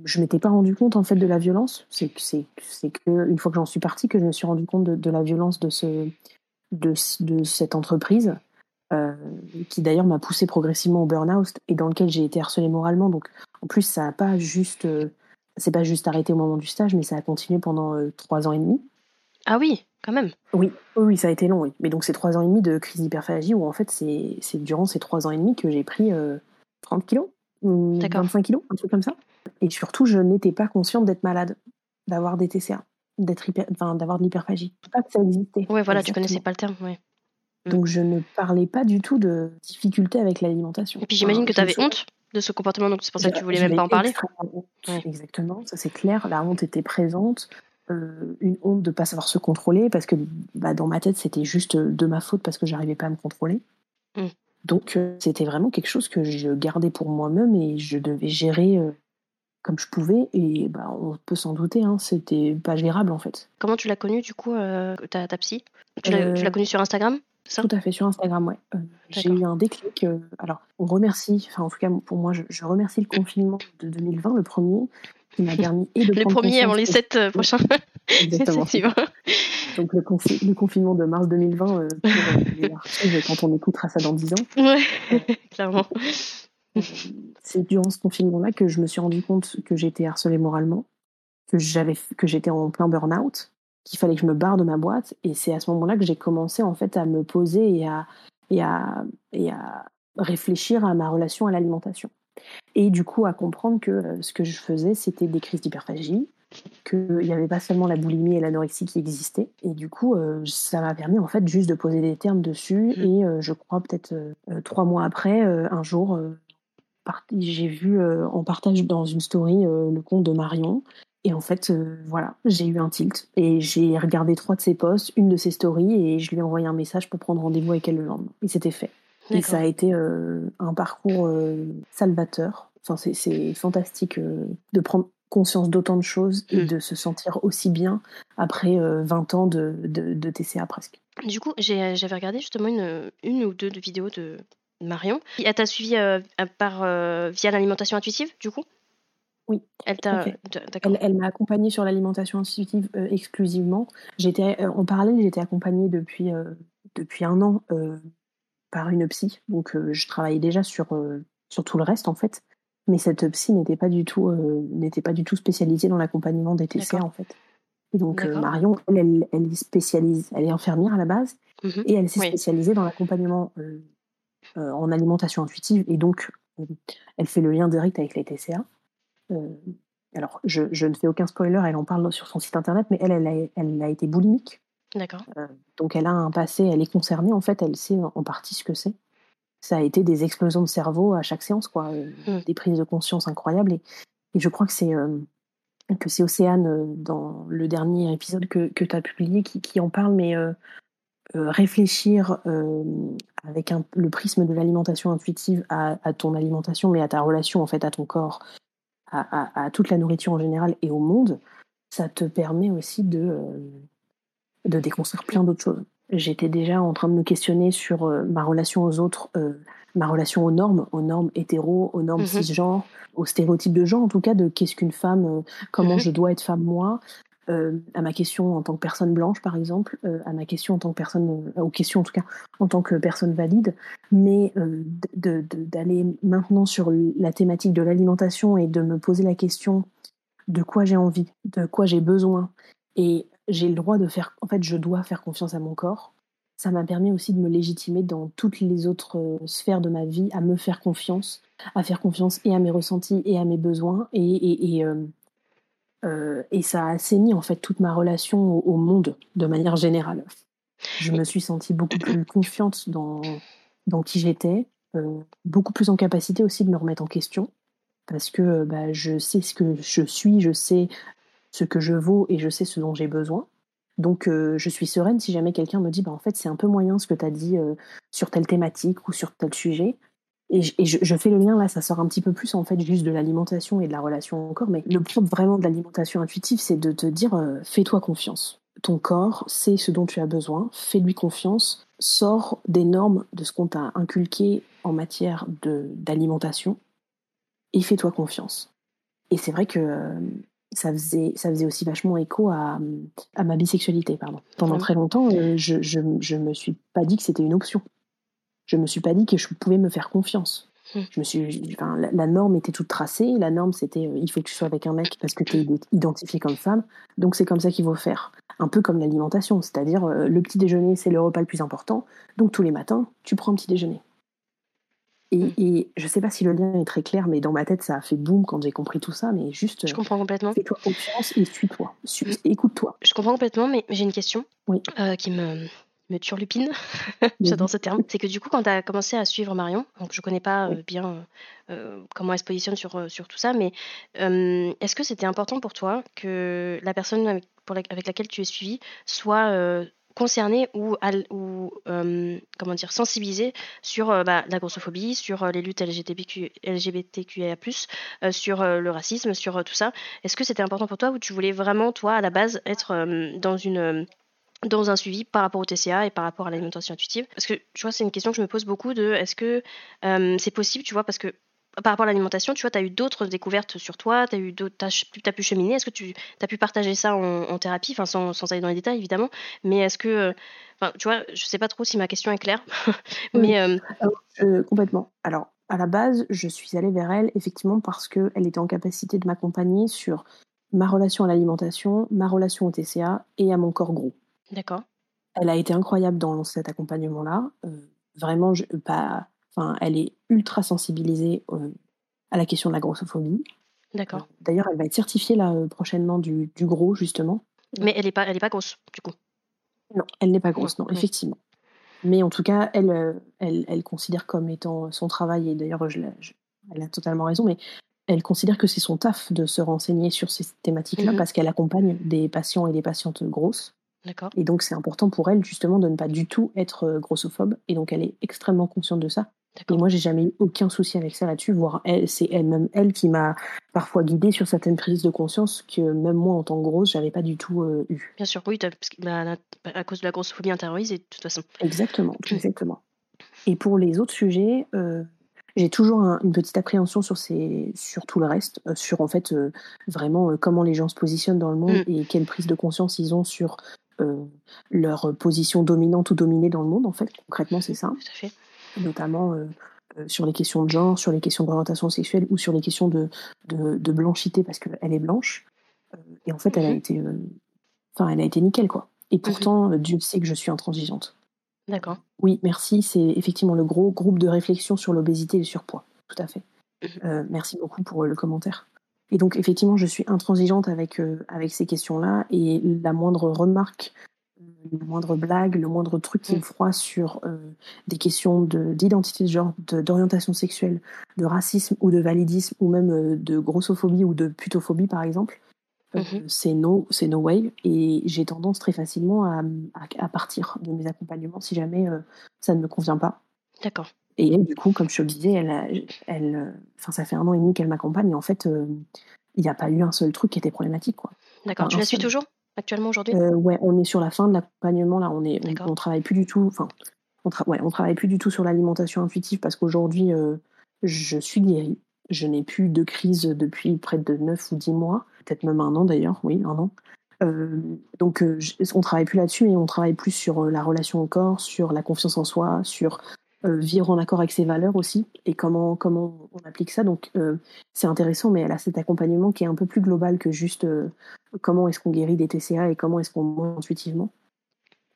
je m'étais pas rendu compte en fait de la violence. C'est que une fois que j'en suis partie que je me suis rendu compte de, la violence de ce de, de cette entreprise euh, qui d'ailleurs m'a poussé progressivement au burn-out et dans lequel j'ai été harcelée moralement. Donc en plus ça a pas juste euh, c'est pas juste arrêté au moment du stage, mais ça a continué pendant euh, trois ans et demi. Ah oui, quand même. Oui, oui, ça a été long, oui. Mais donc c'est trois ans et demi de crise d'hyperphagie où en fait c'est durant ces trois ans et demi que j'ai pris 30 kilos, 25 kilos, un truc comme ça. Et surtout, je n'étais pas consciente d'être malade, d'avoir des TCA, d'être enfin, d'avoir de l'hyperphagie. Pas que ça existait. Oui, voilà, tu connaissais pas le terme, ouais. Mm. Donc je ne parlais pas du tout de difficultés avec l'alimentation. Et puis j'imagine que tu avais honte de ce comportement, donc c'est pour ça que tu voulais même pas en parler. Exactement, ça c'est clair. La honte était présente. Euh, une honte de ne pas savoir se contrôler parce que bah, dans ma tête c'était juste de ma faute parce que j'arrivais pas à me contrôler. Mm. Donc euh, c'était vraiment quelque chose que je gardais pour moi-même et je devais gérer euh, comme je pouvais et bah, on peut s'en douter, hein, c'était pas gérable en fait. Comment tu l'as connue du coup, euh, ta, ta, psy? Tu l'as euh, connue sur Instagram ça? Tout à fait, sur Instagram, ouais. Euh, j'ai eu un déclic. alors, on remercie, enfin en tout cas pour moi, je, remercie le confinement de 2020, le premier, qui m'a permis et de Le premier avant les sept prochains. Exactement. Donc le, le, confinement de mars 2020 pour les archives quand on écoutera ça dans 10 ans. Ouais, clairement. C'est durant ce confinement-là que je me suis rendu compte que j'étais harcelée moralement, que j'avais, que j'étais en plein burn-out, qu'il fallait que je me barre de ma boîte. Et c'est à ce moment-là que j'ai commencé en fait à me poser et à, et à, et à réfléchir à ma relation à l'alimentation. Et du coup à comprendre que euh, ce que je faisais, c'était des crises d'hyperphagie, qu'il n'y avait pas seulement la boulimie et l'anorexie qui existaient. Et du coup, euh, ça m'a permis en fait juste de poser des termes dessus. Mmh. Et euh, je crois peut-être trois mois après, un jour, j'ai vu euh, en partage dans une story euh, le compte de Marion. Et en fait, euh, voilà, j'ai eu un tilt. Et j'ai regardé trois de ses posts, une de ses stories, et je lui ai envoyé un message pour prendre rendez-vous avec elle le lendemain. Et c'était fait. Et ça a été un parcours salvateur. Enfin, c'est fantastique de prendre conscience d'autant de choses et mm. de se sentir aussi bien après 20 ans de, de, TCA presque. Du coup, j'avais regardé justement une, une ou deux de vidéos de, Marion. Elle t'a suivi euh, par, euh, via l'alimentation intuitive, du coup? Oui. Elle t'a. Elle, m'a accompagnée sur l'alimentation intuitive euh, exclusivement. J'étais en parallèle, j'étais accompagnée depuis depuis un an par une psy. Donc je travaillais déjà sur sur tout le reste en fait. Mais cette psy n'était pas du tout n'était pas du tout spécialisée dans l'accompagnement des TCA en fait. Et donc Marion, elle, elle, est spécialise, elle est infirmière à la base, mmh et elle s'est spécialisée dans l'accompagnement euh, en alimentation intuitive et donc euh, elle fait le lien direct avec les TCA. Euh, alors, je, je, ne fais aucun spoiler, elle en parle sur son site internet, mais elle, elle a, elle a été boulimique. D'accord. donc, elle a un passé, elle est concernée, en fait, elle sait en partie ce que c'est. Ça a été des explosions de cerveau à chaque séance, quoi, mmh. des prises de conscience incroyables. Et, et je crois que c'est que c'est Océane dans le dernier épisode que, que tu as publié qui, qui, en parle, mais réfléchir avec un, le prisme de l'alimentation intuitive à, à, ton alimentation, mais à ta relation en fait à ton corps, à, à, toute la nourriture en général et au monde, ça te permet aussi de, de déconstruire plein d'autres choses. J'étais déjà en train de me questionner sur ma relation aux autres, ma relation aux normes, aux normes hétéro, aux normes mmh cisgenres, aux stéréotypes de genre en tout cas, de qu'est-ce qu'une femme, comment mmh je dois être femme moi, euh, à ma question en tant que personne blanche, par exemple, euh, à ma question en tant que personne, euh, aux questions en tout cas en tant que personne valide, mais d'aller maintenant sur la thématique de l'alimentation et de me poser la question de quoi j'ai envie, de quoi j'ai besoin, et j'ai le droit de faire, en fait, je dois faire confiance à mon corps. Ça m'a permis aussi de me légitimer dans toutes les autres sphères de ma vie, à me faire confiance, à faire confiance et à mes ressentis et à mes besoins, et, et, et euh, et ça a assaini en fait toute ma relation au, monde de manière générale. Je me suis sentie beaucoup plus confiante dans, dans qui j'étais, euh, beaucoup plus en capacité aussi de me remettre en question, parce que bah, je sais ce que je suis, je sais ce que je vaux et je sais ce dont j'ai besoin. Donc euh, je suis sereine si jamais quelqu'un me dit bah, en fait c'est un peu moyen ce que tu as dit sur telle thématique ou sur tel sujet. Et, je, fais le lien là, ça sort un petit peu plus en fait juste de l'alimentation et de la relation au corps, mais le propre vraiment de l'alimentation intuitive, c'est de te dire euh, fais-toi confiance. Ton corps sait ce dont tu as besoin, fais-lui confiance, sors des normes de ce qu'on t'a inculqué en matière d'alimentation et fais-toi confiance. Et c'est vrai que euh, ça faisait, ça faisait aussi vachement écho à, à ma bisexualité. Pardon. Pendant très longtemps, je, je, je me suis pas dit que c'était une option je me suis pas dit que je pouvais me faire confiance. Hmm. Je me suis, enfin, la, norme était toute tracée. La norme, c'était euh, il faut que tu sois avec un mec parce que tu es identifié comme femme. Donc c'est comme ça qu'il faut faire. Un peu comme l'alimentation, c'est-à-dire euh, le petit déjeuner, c'est le repas le plus important. Donc tous les matins, tu prends un petit déjeuner. Et, je hmm. et je sais pas si le lien est très clair, mais dans ma tête, ça a fait boum quand j'ai compris tout ça. Mais juste. Je comprends complètement. Fais-toi confiance et suis-toi. Suis, Écoute-toi. Je comprends complètement, mais j'ai une question oui. Euh, qui me me turlupine, j'adore ce terme, c'est que du coup, quand tu as commencé à suivre Marion, donc je connais pas euh, bien euh, comment elle se positionne sur, sur tout ça, mais est-ce que c'était important pour toi que la personne avec, pour avec laquelle tu es suivie soit concernée ou, ou comment dire, sensibilisée sur bah, la grossophobie, sur les luttes LGBTQ, LGBTQIA+, sur le racisme, sur tout ça. Est-ce que c'était important pour toi ou tu voulais vraiment, toi, à la base, être dans une dans un suivi par rapport au TCA et par rapport à l'alimentation intuitive? Parce que, tu vois, c'est une question que je me pose beaucoup de est-ce que euh, c'est possible, tu vois, parce que par rapport à l'alimentation, tu vois, tu as eu d'autres découvertes sur toi, tu as, eu as, as, pu cheminer. Est-ce que tu as pu partager ça en, thérapie, enfin, sans, sans, aller dans les détails, évidemment, mais est-ce que, euh, enfin, tu vois, je sais pas trop si ma question est claire, mais... Euh, complètement. Alors, à la base, je suis allée vers elle, effectivement, parce qu'elle était en capacité de m'accompagner sur ma relation à l'alimentation, ma relation au TCA et à mon corps gros. D'accord. Elle a été incroyable dans cet accompagnement-là. Euh, vraiment, je, pas, enfin, elle est ultra sensibilisée euh, à la question de la grossophobie. D'accord. Euh, d'ailleurs, elle va être certifiée là prochainement du, du, gros justement. Mais elle n'est pas, elle est pas grosse du coup. Non, elle n'est pas grosse, non, effectivement. Mais en tout cas, elle, elle, elle, considère comme étant son travail, et d'ailleurs, je, elle a totalement raison, mais elle considère que c'est son taf de se renseigner sur ces thématiques-là mhm. parce qu'elle accompagne des patients et des patientes grosses. Et donc, c'est important pour elle, justement, de ne pas du tout être euh, grossophobe. Et donc, elle est extrêmement consciente de ça. Et moi, j'ai jamais eu aucun souci avec ça là-dessus, voire elle, c'est elle-même elle qui m'a parfois guidée sur certaines prises de conscience que même moi, en tant que grosse, j'avais pas du tout euh, eu. Bien sûr, oui, bah, à cause de la grossophobie intériorisée, de toute façon. Exactement, exactement. Et pour les autres sujets, euh, j'ai toujours une petite appréhension sur, ces, sur tout le reste, sur en fait vraiment comment les gens se positionnent dans le monde mm. et quelle prise de conscience ils ont sur euh, leur position dominante ou dominée dans le monde, en fait. Concrètement, c'est ça. Notamment euh, euh, sur les questions de genre, sur les questions d'orientation sexuelle ou sur les questions de, de, blanchité parce qu'elle est blanche. et en fait, elle a mhm. été, enfin, elle a été nickel, quoi. Et mhm. pourtant, Dieu sait que je suis intransigeante. D'accord. Oui, merci. C'est effectivement le gros groupe de réflexion sur l'obésité et le surpoids. Tout à fait. Mhm. merci beaucoup pour le commentaire. Et donc, effectivement, je suis intransigeante avec, euh, avec ces questions-là. Et la moindre remarque, la moindre blague, le moindre truc qui me froisse sur euh, des questions d'identité de, genre, d'orientation sexuelle, de racisme ou de validisme, ou même euh, de grossophobie ou de putophobie, par exemple, c'est no, c'est no way. Et j'ai tendance très facilement à, à, partir de mes accompagnements si jamais ça ne me convient pas. D'accord. Et du coup, comme je te le disais, elle, elle, enfin, ça fait un an et demi qu'elle m'accompagne et en fait, il n'y a pas eu un seul truc qui était problématique. D'accord. tu la suis toujours? Actuellement aujourd'hui? Euh, Ouais, on est sur la fin de l'accompagnement là. On est, on, travaille plus du tout. Enfin, on, ouais, on travaille plus du tout sur l'alimentation intuitive parce qu'aujourd'hui, euh, je suis guérie. Je n'ai plus de crise depuis près de 9 ou 10 mois, peut-être même un an d'ailleurs, oui, un an. Euh, donc, on travaille plus là-dessus et on travaille plus sur la relation au corps, sur la confiance en soi, sur euh, vivre en accord avec ses valeurs aussi et comment comment on applique ça. Donc euh, c'est intéressant, mais elle a cet accompagnement qui est un peu plus global que juste euh, comment est-ce qu'on guérit des TCA et comment est-ce qu'on mange intuitivement.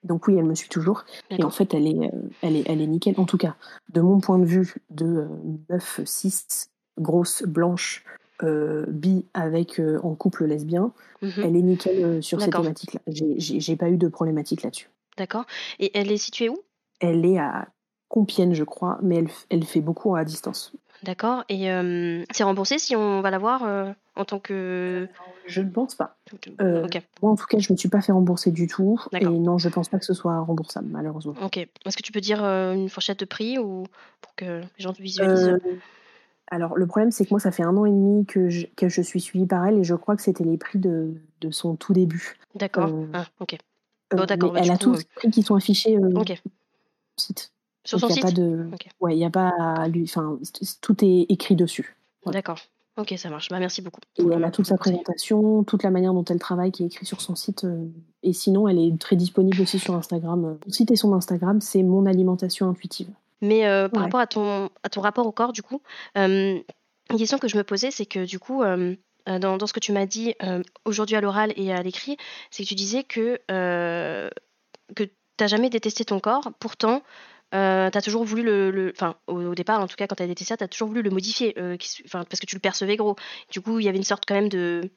Donc oui, elle me suit toujours. Et en fait, elle est, elle, est, elle est nickel. En tout cas, de mon point de vue de 9, 6, grosse, blanche, bi avec en couple lesbien, mhm. elle est nickel sur ces thématiques-là. J'ai pas eu de problématique là-dessus. D'accord. Et elle est située où? Elle est à Compiègne, je crois, mais elle, elle fait beaucoup à distance. D'accord. Et euh, c'est remboursé si on va la voir euh, en tant que. Je ne pense pas. Euh, moi, en tout cas, je ne me suis pas fait rembourser du tout. Et non, je ne pense pas que ce soit remboursable, malheureusement. Ok. Est-ce que tu peux dire une fourchette de prix ou pour que les gens visualisent Alors, le problème, c'est que moi, ça fait un an et demi que je, que je suis suivie par elle et je crois que c'était les prix de, de, son tout début. D'accord. Ah, ok. Bon, d'accord. Bah, elle a tous les prix qui sont affichés site. Sur son site. Pas de, ouais, il y a pas à lui, enfin, tout est écrit dessus. D'accord. Ok, ça marche. Bah, merci beaucoup. Et elle a toute sa présentation, toute la manière dont elle travaille qui est écrit sur son site. Euh, et sinon, elle est très disponible aussi sur Instagram. Son site et son Instagram, c'est Mon Alimentation Intuitive. Mais euh, par rapport à ton, à ton rapport au corps, du coup, euh, une question que je me posais, c'est que du coup, dans, dans, ce que tu m'as dit aujourd'hui à l'oral et à l'écrit, c'est que tu disais que, que tu n'as jamais détesté ton corps. Pourtant, euh, tu as toujours voulu le. Enfin, au, départ, en tout cas, quand tu as détesté ça, tu as toujours voulu le modifier, euh, parce que tu le percevais gros. Du coup, il y avait une sorte quand même de,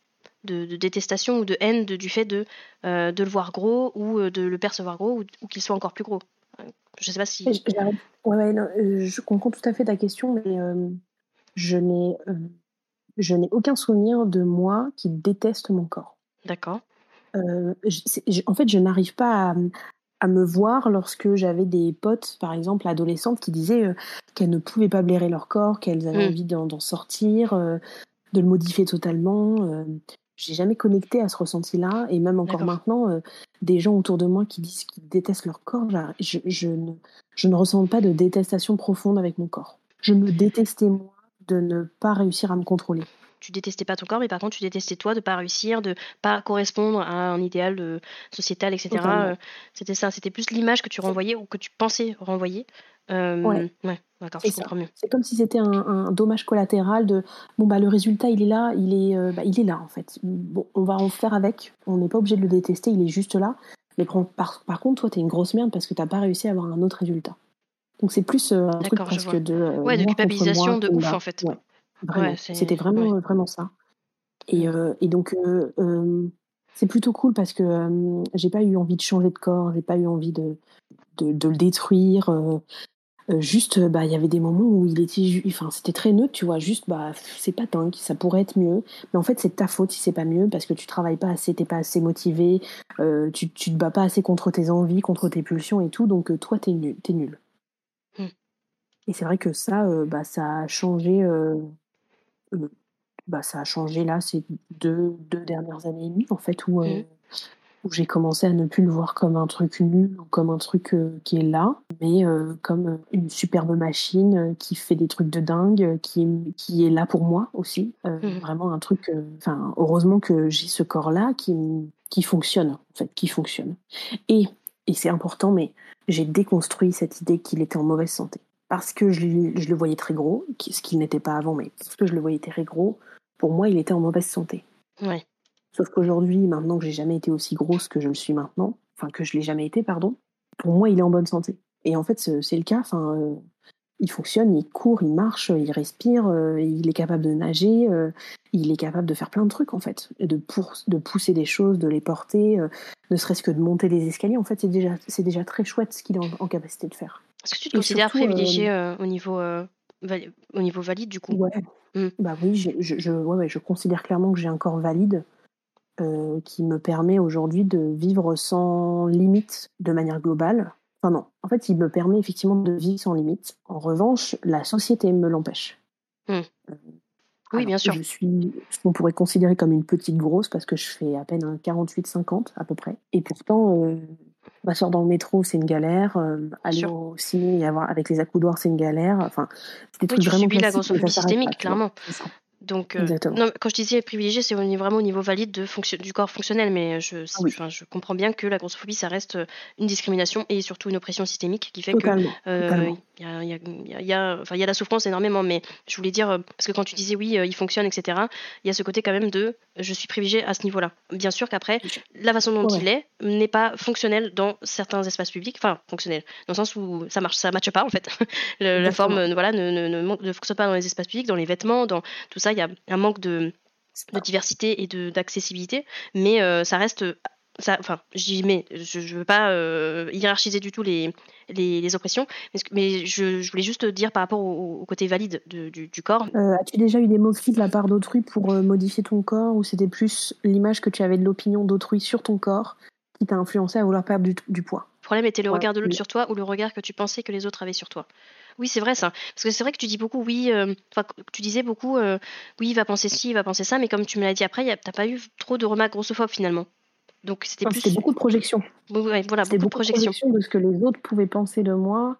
de, détestation ou de haine du fait de, euh, de le voir gros ou de le percevoir gros ou, qu'il soit encore plus gros. Je sais pas si. Je, ouais, je comprends tout à fait ta question, mais je n'ai je n'ai aucun souvenir de moi qui déteste mon corps. D'accord. en fait, je n'arrive pas à, à me voir lorsque j'avais des potes, par exemple adolescentes, qui disaient euh, qu'elles ne pouvaient pas blairer leur corps, qu'elles avaient mm. envie d'en sortir, euh, de le modifier totalement. Euh. J'ai jamais connecté à ce ressenti-là, et même encore maintenant, des gens autour de moi qui disent qu'ils détestent leur corps, je, je, ne, je ne ressens pas de détestation profonde avec mon corps. Je me détestais moi de ne pas réussir à me contrôler tu détestais pas ton corps, mais par contre, tu détestais toi de pas réussir, de pas correspondre à un idéal euh, sociétal, etc. Euh, c'était ça, c'était plus l'image que tu renvoyais ou que tu pensais renvoyer. Euh, ouais. d'accord, je comprends mieux. C'est comme si c'était un, dommage collatéral de bon bah le résultat il est là, il est bah, il est là en fait. Bon, on va en faire avec. On n'est pas obligé de le détester, il est juste là. Mais par, par contre, toi, t'es une grosse merde parce que t'as pas réussi à avoir un autre résultat. Donc c'est plus un truc presque de ouais de culpabilisation de ouf en fait. Vraiment. C'était vraiment, vraiment ça. Et, mmh. euh, et donc, euh, euh, c'est plutôt cool parce que j'ai pas eu envie de changer de corps, j'ai pas eu envie de, de, de le détruire. juste, bah, il y avait des moments où il était, enfin, c'était très neutre, tu vois. Juste, bah, c'est pas dingue, ça pourrait être mieux. Mais en fait, c'est ta faute si c'est pas mieux parce que tu travailles pas assez, t'es pas assez motivé, tu, tu te bats pas assez contre tes envies, contre tes pulsions et tout. Donc, toi, t'es nul, t'es nul. Mmh. Et c'est vrai que ça, bah, ça a changé euh, bah, ça a changé là ces deux, deux dernières années et demie, en fait, où, euh, mmh. où j'ai commencé à ne plus le voir comme un truc nul ou comme un truc euh, qui est là, mais comme une superbe machine qui fait des trucs de dingue, qui, qui est là pour moi aussi. Mmh. Vraiment un truc. Enfin, heureusement que j'ai ce corps-là qui, qui fonctionne, en fait, qui fonctionne. Et, et c'est important, mais j'ai déconstruit cette idée qu'il était en mauvaise santé parce que je, le voyais très gros, ce qu'il n'était pas avant, mais parce que je le voyais très gros, pour moi, il était en mauvaise santé. Ouais. Sauf qu'aujourd'hui, maintenant que j'ai jamais été aussi grosse que je le suis maintenant, enfin que je l'ai jamais été, pardon, pour moi, il est en bonne santé. Et en fait, c'est le cas. Enfin, euh, il fonctionne, il court, il marche, il respire, euh, il est capable de nager, euh, il est capable de faire plein de trucs en fait, de, pour, de pousser des choses, de les porter, ne serait-ce que de monter les escaliers. En fait, c'est déjà, c'est déjà très chouette ce qu'il est en capacité de faire. Est-ce que tu te considères privilégié euh, au, niveau, euh, au niveau valide du coup? Ouais. Mmh. Bah oui, je, je, ouais, je considère clairement que j'ai un corps valide. qui me permet aujourd'hui de vivre sans limite de manière globale. Enfin non, en fait, il me permet effectivement de vivre sans limite. En revanche, la société me l'empêche. Mmh. oui, bien sûr. Je suis ce qu'on pourrait considérer comme une petite grosse parce que je fais à peine un 48-50 à peu près. Et pourtant, euh, m'asseoir dans le métro, c'est une galère. Euh, aller au ciné et avoir avec les accoudoirs, c'est une galère. Enfin, c'est des oui, trucs vraiment la grossophobie systémique, clairement. Donc, euh, non, quand je disais privilégié, c'est vraiment au niveau valide de fonction, du corps fonctionnel, mais je, ah je comprends bien que la grossophobie, ça reste euh, une discrimination et surtout une oppression systémique qui fait que euh, il y, a, y, a, enfin, y a la souffrance énormément. Mais je voulais dire, parce que quand tu disais oui, il fonctionne, etc., il y a ce côté quand même de je suis privilégié à ce niveau-là. Bien sûr qu'après, la façon dont il est n'est pas fonctionnelle dans certains espaces publics, enfin fonctionnel, dans le sens où ça marche, ça matche pas en fait. la forme, voilà, ne, ne, ne, ne, fonctionne pas dans les espaces publics, dans les vêtements, dans tout ça il y a un manque de, diversité et d'accessibilité, mais euh, ça reste enfin, je ne veux pas euh, hiérarchiser du tout les, les, oppressions, mais, je, voulais juste dire par rapport au, côté valide du, corps. Euh, as-tu déjà eu des moqueries de la part d'autrui pour modifier ton corps, ou c'était plus l'image que tu avais de l'opinion d'autrui sur ton corps qui t'a influencé à vouloir perdre du, poids? Problème était le regard de l'autre sur toi ou le regard que tu pensais que les autres avaient sur toi. Oui, c'est vrai ça. Parce que c'est vrai que tu dis beaucoup, oui, euh, tu disais beaucoup, euh, oui, il va penser ci, il va penser ça, mais comme tu me l'as dit après, t'as pas eu trop de remarques grossophobes finalement. Donc c'était plus. C'était beaucoup de projections. voilà, beaucoup, de projections. de ce que les autres pouvaient penser de moi,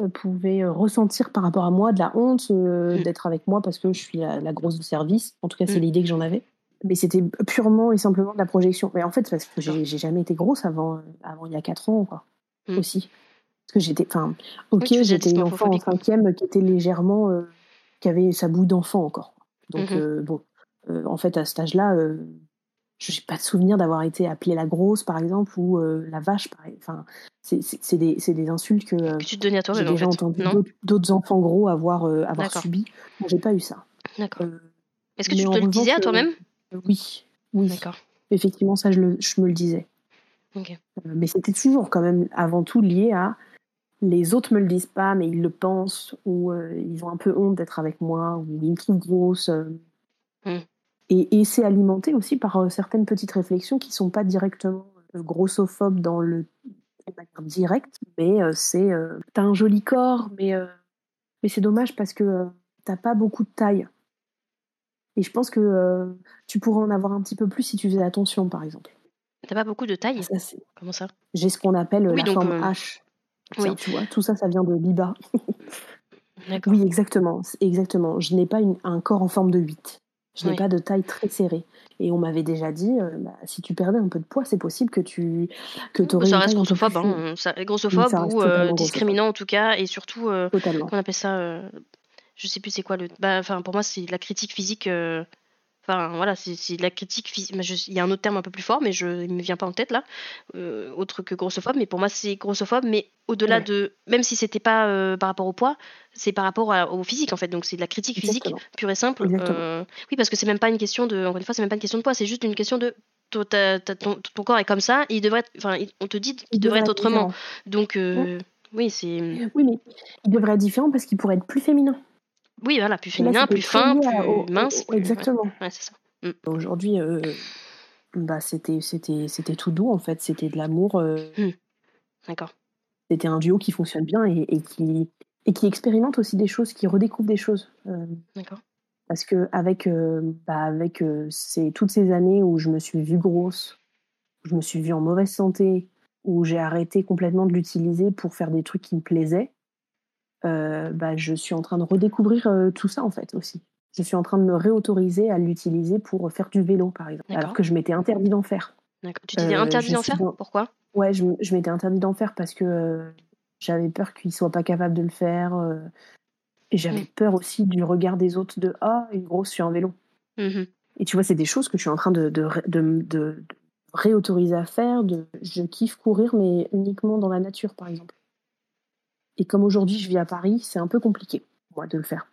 euh, pouvaient ressentir par rapport à moi, de la honte mm. d'être avec moi parce que je suis la, grosse de service. En tout cas, c'est mm. l'idée que j'en avais. Mais c'était purement et simplement de la projection. Mais en fait, parce que j'ai jamais été grosse avant, avant il y a 4 ans, quoi. Mm. Aussi. Parce que j'étais, enfin, ok, j'étais une enfant en cinquième qui était légèrement, euh, qui avait sa bouille d'enfant encore. Donc, mmh euh, bon, euh, en fait, à cet âge-là, je n'ai pas de souvenir d'avoir été appelée la grosse, par exemple, ou la vache, pareil. Enfin, c'est des, des, insultes que, que tu te donnais à toi j'ai déjà entendu d'autres enfants gros avoir, avoir subi. J'ai pas eu ça. D'accord. Est-ce que tu te le disais à toi-même? Oui, oui. D'accord. Effectivement, ça, je, le, je me le disais. Mais c'était toujours quand même avant tout lié à les autres me le disent pas, mais ils le pensent, ou euh, ils ont un peu honte d'être avec moi, ou ils me trouvent grosse. Euh. Mm. Et, c'est alimenté aussi par euh, certaines petites réflexions qui sont pas directement grossophobes dans le de manière directe, mais c'est t'as un joli corps, mais mais c'est dommage parce que t'as pas beaucoup de taille. Et je pense que tu pourrais en avoir un petit peu plus si tu faisais attention, par exemple. T'as pas beaucoup de taille Comment ça? J'ai ce qu'on appelle la forme H. Oui. Tu vois, tout ça, ça vient de Biba. oui, exactement. exactement. Je n'ai pas un corps en forme de 8. Je n'ai pas de taille très serrée. Et on m'avait déjà dit, euh, bah, si tu perdais un peu de poids, c'est possible que tu que aurais Ça reste grossophobe, hein, ça, grossophobe ou euh, discriminant en tout cas, et surtout, euh, on appelle ça, euh, je sais plus c'est quoi le, bah, enfin pour moi c'est la critique physique Enfin, voilà, c'est de la critique physique. Il y a un autre terme un peu plus fort, mais je, il me vient pas en tête là, euh, autre que grossophobe. Mais pour moi, c'est grossophobe, mais au-delà de. Même si c'était pas euh, par rapport au poids, c'est par rapport au physique en fait. Donc c'est de la critique physique pure et simple. Euh, oui, parce que c'est même pas une question de. Encore une fois, c'est même pas une question de poids, c'est juste une question de. Ton, ton, corps est comme ça, il devrait enfin, on te dit qu'il devrait être autrement. Donc, oui, c'est. Oui, mais il devrait être différent parce qu'il pourrait être plus féminin. Oui, voilà, plus féminin, plus fin, plus mince. exactement. Ouais, c'est ça. Mm. Aujourd'hui, euh, bah, c'était, c'était, c'était tout doux, en fait. C'était de l'amour. Euh, mm. D'accord. C'était un duo qui fonctionne bien et, et, qui, et qui expérimente aussi des choses, qui redécouvre des choses. Euh, D'accord. Parce que avec, bah, avec ces, toutes ces années où je me suis vue grosse, où je me suis vue en mauvaise santé, où j'ai arrêté complètement de l'utiliser pour faire des trucs qui me plaisaient, euh, bah, je suis en train de redécouvrir euh, tout ça en fait aussi. Je suis en train de me réautoriser à l'utiliser pour faire du vélo par exemple, alors que je m'étais interdit d'en faire. Tu t'es euh, interdit d'en faire? Pourquoi? Ouais, je, je m'étais interdit d'en faire parce que j'avais peur qu'il soit pas capable de le faire. et j'avais peur aussi du regard des autres de Ah, une grosse sur un vélo. Mmh et tu vois, c'est des choses que je suis en train de, de, de, de réautoriser à faire. De, je kiffe courir, mais uniquement dans la nature, par exemple. Et comme aujourd'hui je vis à Paris, c'est un peu compliqué, moi, de le faire.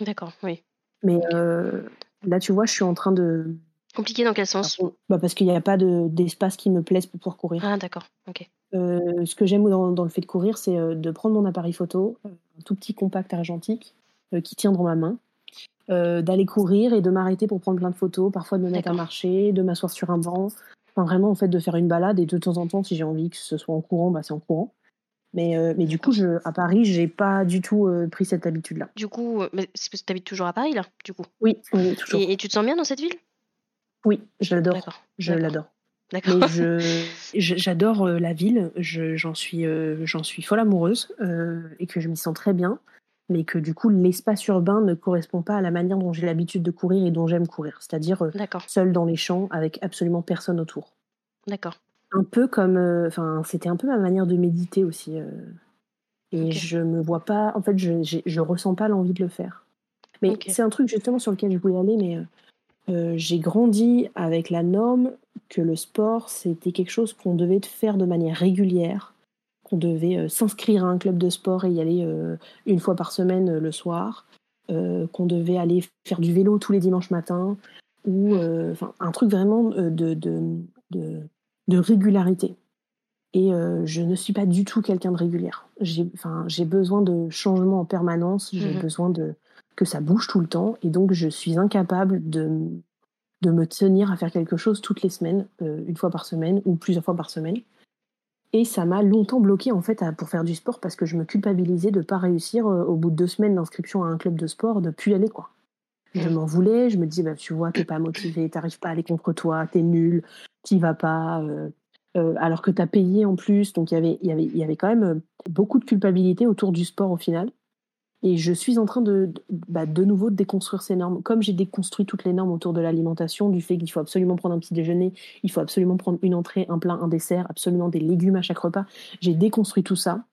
D'accord, oui. Mais euh, là, tu vois, je suis en train de. Compliqué dans quel sens? bah Parce qu'il n'y a pas d'espace qui me plaise pour pouvoir courir. Ah, d'accord, ok. Euh, ce que j'aime dans, le fait de courir, c'est euh, de prendre mon appareil photo, un tout petit compact argentique qui tient dans ma main, d'aller courir et de m'arrêter pour prendre plein de photos, parfois de me mettre à marcher, de m'asseoir sur un banc. Enfin, vraiment, en fait, de faire une balade et de temps en temps, si j'ai envie que ce soit en courant, bah, c'est en courant. Mais, euh, mais du coup, je, à Paris, j'ai pas du tout euh, pris cette habitude-là. Du coup, euh, c'est parce que tu habites toujours à Paris, là, du coup Oui, oui toujours. Et, tu te sens bien dans cette ville? Oui, je l'adore. Je l'adore. D'accord. Mais je, j'adore la ville, j'en suis, j'en suis folle amoureuse et que je m'y sens très bien, mais que du coup, l'espace urbain ne correspond pas à la manière dont j'ai l'habitude de courir et dont j'aime courir, c'est-à-dire seul dans les champs avec absolument personne autour. D'accord un peu comme, euh, enfin, c'était un peu ma manière de méditer aussi. Euh, et je me vois pas, en fait, je, je ressens pas l'envie de le faire. Mais c'est un truc justement sur lequel je voulais aller, mais euh, j'ai grandi avec la norme que le sport, c'était quelque chose qu'on devait faire de manière régulière, qu'on devait s'inscrire à un club de sport et y aller une fois par semaine le soir, qu'on devait aller faire du vélo tous les dimanches matins, ou enfin un truc vraiment de, de, de de régularité. Et euh, je ne suis pas du tout quelqu'un de régulière. J'ai enfin, besoin de changement en permanence, j'ai mhm. besoin de que ça bouge tout le temps, et donc je suis incapable de, de me tenir à faire quelque chose toutes les semaines, euh, une fois par semaine ou plusieurs fois par semaine. Et ça m'a longtemps bloqué en fait pour faire du sport parce que je me culpabilisais de ne pas réussir euh, au bout de deux semaines d'inscription à un club de sport, de plus y aller quoi. Je mhm. m'en voulais, je me disais bah, tu vois t'es pas motivé, t'arrives pas à aller contre toi, t'es nul, qui va pas, euh, euh, alors que tu as payé en plus. Donc y il y, avait, y avait quand même euh, beaucoup de culpabilité autour du sport au final. Et je suis en train de, bah, de nouveau de déconstruire ces normes. Comme j'ai déconstruit toutes les normes autour de l'alimentation, du fait qu'il faut absolument prendre un petit déjeuner, il faut absolument prendre une entrée, un plat, un dessert, absolument des légumes à chaque repas. J'ai déconstruit tout ça.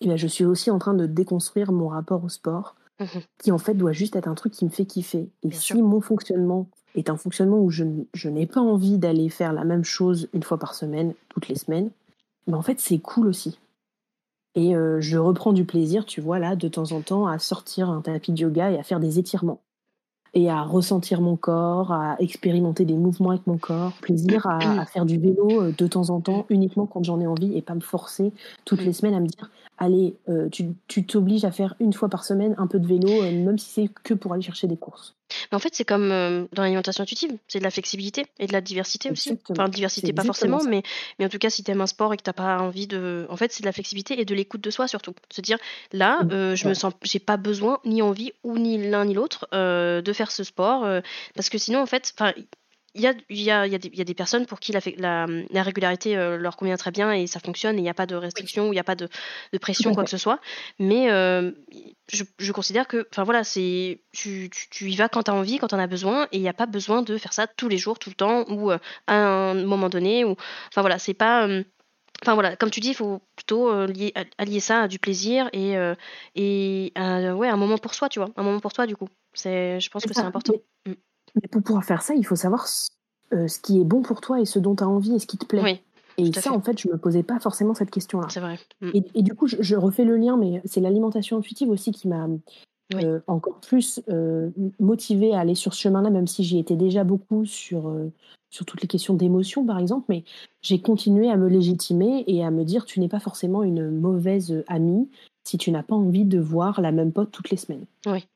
Et là, je suis aussi en train de déconstruire mon rapport au sport, mmh qui en fait doit juste être un truc qui me fait kiffer. Et si mon fonctionnement est un fonctionnement où je, n'ai pas envie d'aller faire la même chose une fois par semaine, toutes les semaines, mais en fait c'est cool aussi. Et euh, je reprends du plaisir, tu vois, là, de temps en temps, à sortir un tapis de yoga et à faire des étirements. Et à ressentir mon corps, à expérimenter des mouvements avec mon corps. Plaisir à, à faire du vélo euh, de temps en temps, uniquement quand j'en ai envie et pas me forcer toutes les semaines à me dire allez, euh, tu t'obliges à faire une fois par semaine un peu de vélo, même si c'est que pour aller chercher des courses. Mais en fait, c'est comme euh, dans l'alimentation intuitive, c'est de la flexibilité et de la diversité aussi. Enfin, diversité pas forcément, mais, mais en tout cas, si tu aimes un sport et que tu pas envie de. En fait, c'est de la flexibilité et de l'écoute de soi surtout. Se dire, là, euh, je me sens, j'ai pas besoin, ni envie, ou ni l'un ni l'autre, euh, de faire ce sport. parce que sinon, en fait, il y a, y, a, y, a y a, des personnes pour qui la, la, la régularité euh, leur convient très bien et ça fonctionne et il n'y a pas de restriction, il n'y a pas de, de pression, quoi que ce soit. Mais euh, je, je, considère que, enfin voilà, c'est tu, tu, tu, y vas quand tu as envie, quand tu en as besoin et il n'y a pas besoin de faire ça tous les jours, tout le temps ou euh, à un moment donné. Ou, enfin voilà, c'est pas. Enfin voilà, comme tu dis, il faut plutôt allier ça à du plaisir et, et ouais, un moment pour soi, tu vois, un moment pour toi du coup. Je pense que c'est important. Mais pour pouvoir faire ça, il faut savoir euh, ce qui est bon pour toi et ce dont tu as envie et ce qui te plaît. et ça, en fait, je me posais pas forcément cette question-là. C'est vrai. Mm. Et, du coup, je, refais le lien, mais c'est l'alimentation intuitive aussi qui m'a euh, encore plus euh, motivée à aller sur ce chemin-là, même si j'y étais déjà beaucoup sur, sur toutes les questions d'émotion, par exemple. Mais j'ai continué à me légitimer et à me dire, tu n'es pas forcément une mauvaise amie si tu n'as pas envie de voir la même pote toutes les semaines.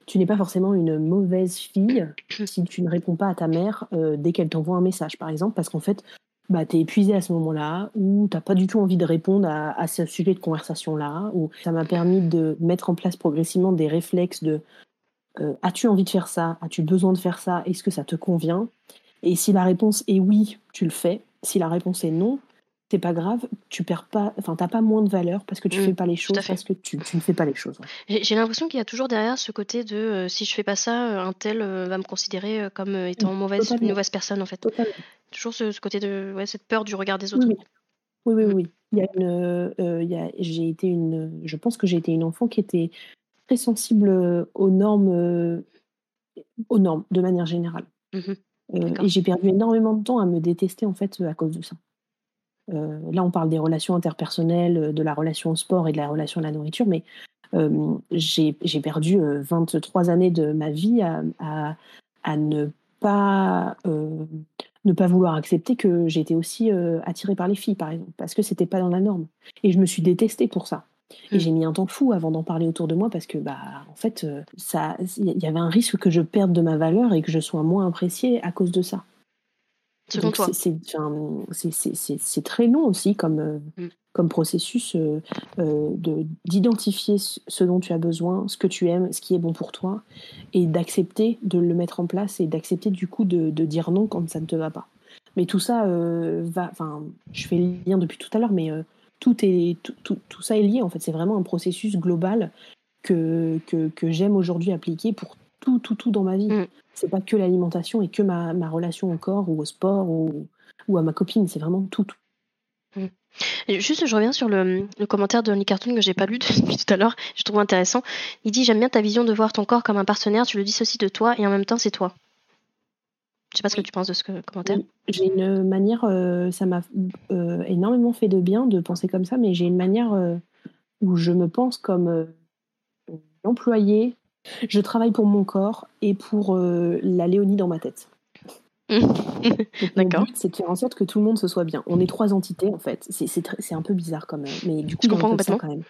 Tu n'es pas forcément une mauvaise fille si tu ne réponds pas à ta mère euh, dès qu'elle t'envoie un message, par exemple, parce qu'en fait, bah, tu es épuisé à ce moment-là, ou tu n'as pas du tout envie de répondre à, ce sujet de conversation-là, ou ça m'a permis de mettre en place progressivement des réflexes de euh, as-tu envie de faire ça? As-tu besoin de faire ça? Est-ce que ça te convient? Et si la réponse est oui, tu le fais. Si la réponse est non, c'est pas grave, tu perds pas, enfin t'as pas moins de valeur parce que tu mmh, fais pas les choses, parce que tu, ne fais pas les choses. J'ai l'impression qu'il y a toujours derrière ce côté de euh, si je fais pas ça, euh, un tel euh, va me considérer comme étant mauvaise, une mauvaise personne en fait. Toujours ce, côté de ouais, cette peur du regard des autres. Oui, oui, oui. Il y a une, il y a, j'ai été une, je pense que j'ai été une enfant qui était très sensible aux normes, aux normes de manière générale. et j'ai perdu énormément de temps à me détester en fait à cause de ça. Euh, là, on parle des relations interpersonnelles, euh, de la relation au sport et de la relation à la nourriture, mais euh, j'ai perdu 23 années de ma vie à, ne pas ne pas vouloir accepter que j'étais aussi attirée par les filles, par exemple, parce que c'était pas dans la norme. Et je me suis détestée pour ça. Et hmm. j'ai mis un temps fou avant d'en parler autour de moi parce que, bah, en fait, ça, il y avait un risque que je perde de ma valeur et que je sois moins appréciée à cause de ça. C'est très long aussi comme, hmm comme processus euh, euh, de d'identifier ce dont tu as besoin, ce que tu aimes, ce qui est bon pour toi, et d'accepter de le mettre en place et d'accepter du coup de, de, dire non quand ça ne te va pas. Mais tout ça euh, va, enfin, je fais le lien depuis tout à l'heure, mais tout est tout, tout, tout, ça est lié en fait. C'est vraiment un processus global que que, que j'aime aujourd'hui appliquer pour tout tout tout dans ma vie. Mm. C'est pas que l'alimentation et que ma, ma relation au corps ou au sport ou, ou à ma copine. C'est vraiment tout, tout. Mm. Juste, je reviens sur le, commentaire de Only Cartoon que j'ai pas lu depuis tout à l'heure. Je trouve intéressant. Il dit J'aime bien ta vision de voir ton corps comme un partenaire. Tu le dissocies de toi et en même temps, c'est toi. Je sais pas ce que tu penses de ce commentaire. J'ai une manière, euh, ça m'a euh, énormément fait de bien de penser comme ça, mais j'ai une manière euh, où je me pense comme employé. Je travaille pour mon corps et pour la Léonie dans ma tête. D'accord. c'est de faire en sorte que tout le monde se soit bien. On est trois entités en fait. C'est un peu bizarre quand même, mais du coup, je comprends complètement. quand même.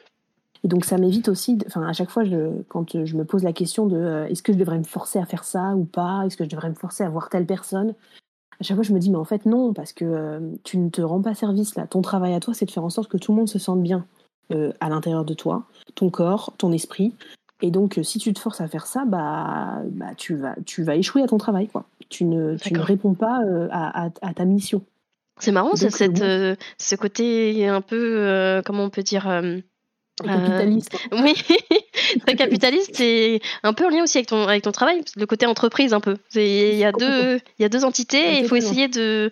Et donc ça m'évite aussi, enfin à chaque fois, je, quand je me pose la question de euh, est-ce que je devrais me forcer à faire ça ou pas, est-ce que je devrais me forcer à voir telle personne, à chaque fois je me dis mais en fait non, parce que euh, tu ne te rends pas service là. Ton travail à toi, c'est de faire en sorte que tout le monde se sente bien euh, à l'intérieur de toi, ton corps, ton esprit. Et donc, si tu te forces à faire ça, bah, bah tu, vas, tu vas échouer à ton travail. Quoi. Tu, ne, tu ne réponds pas euh, à, à, ta mission. C'est marrant, cette, euh, ce côté un peu, euh, comment on peut dire Capitaliste. Oui, très capitaliste et un peu en lien aussi avec ton, avec ton travail, le côté entreprise un peu. Il y, a deux, il y a deux entités et il faut essayer de,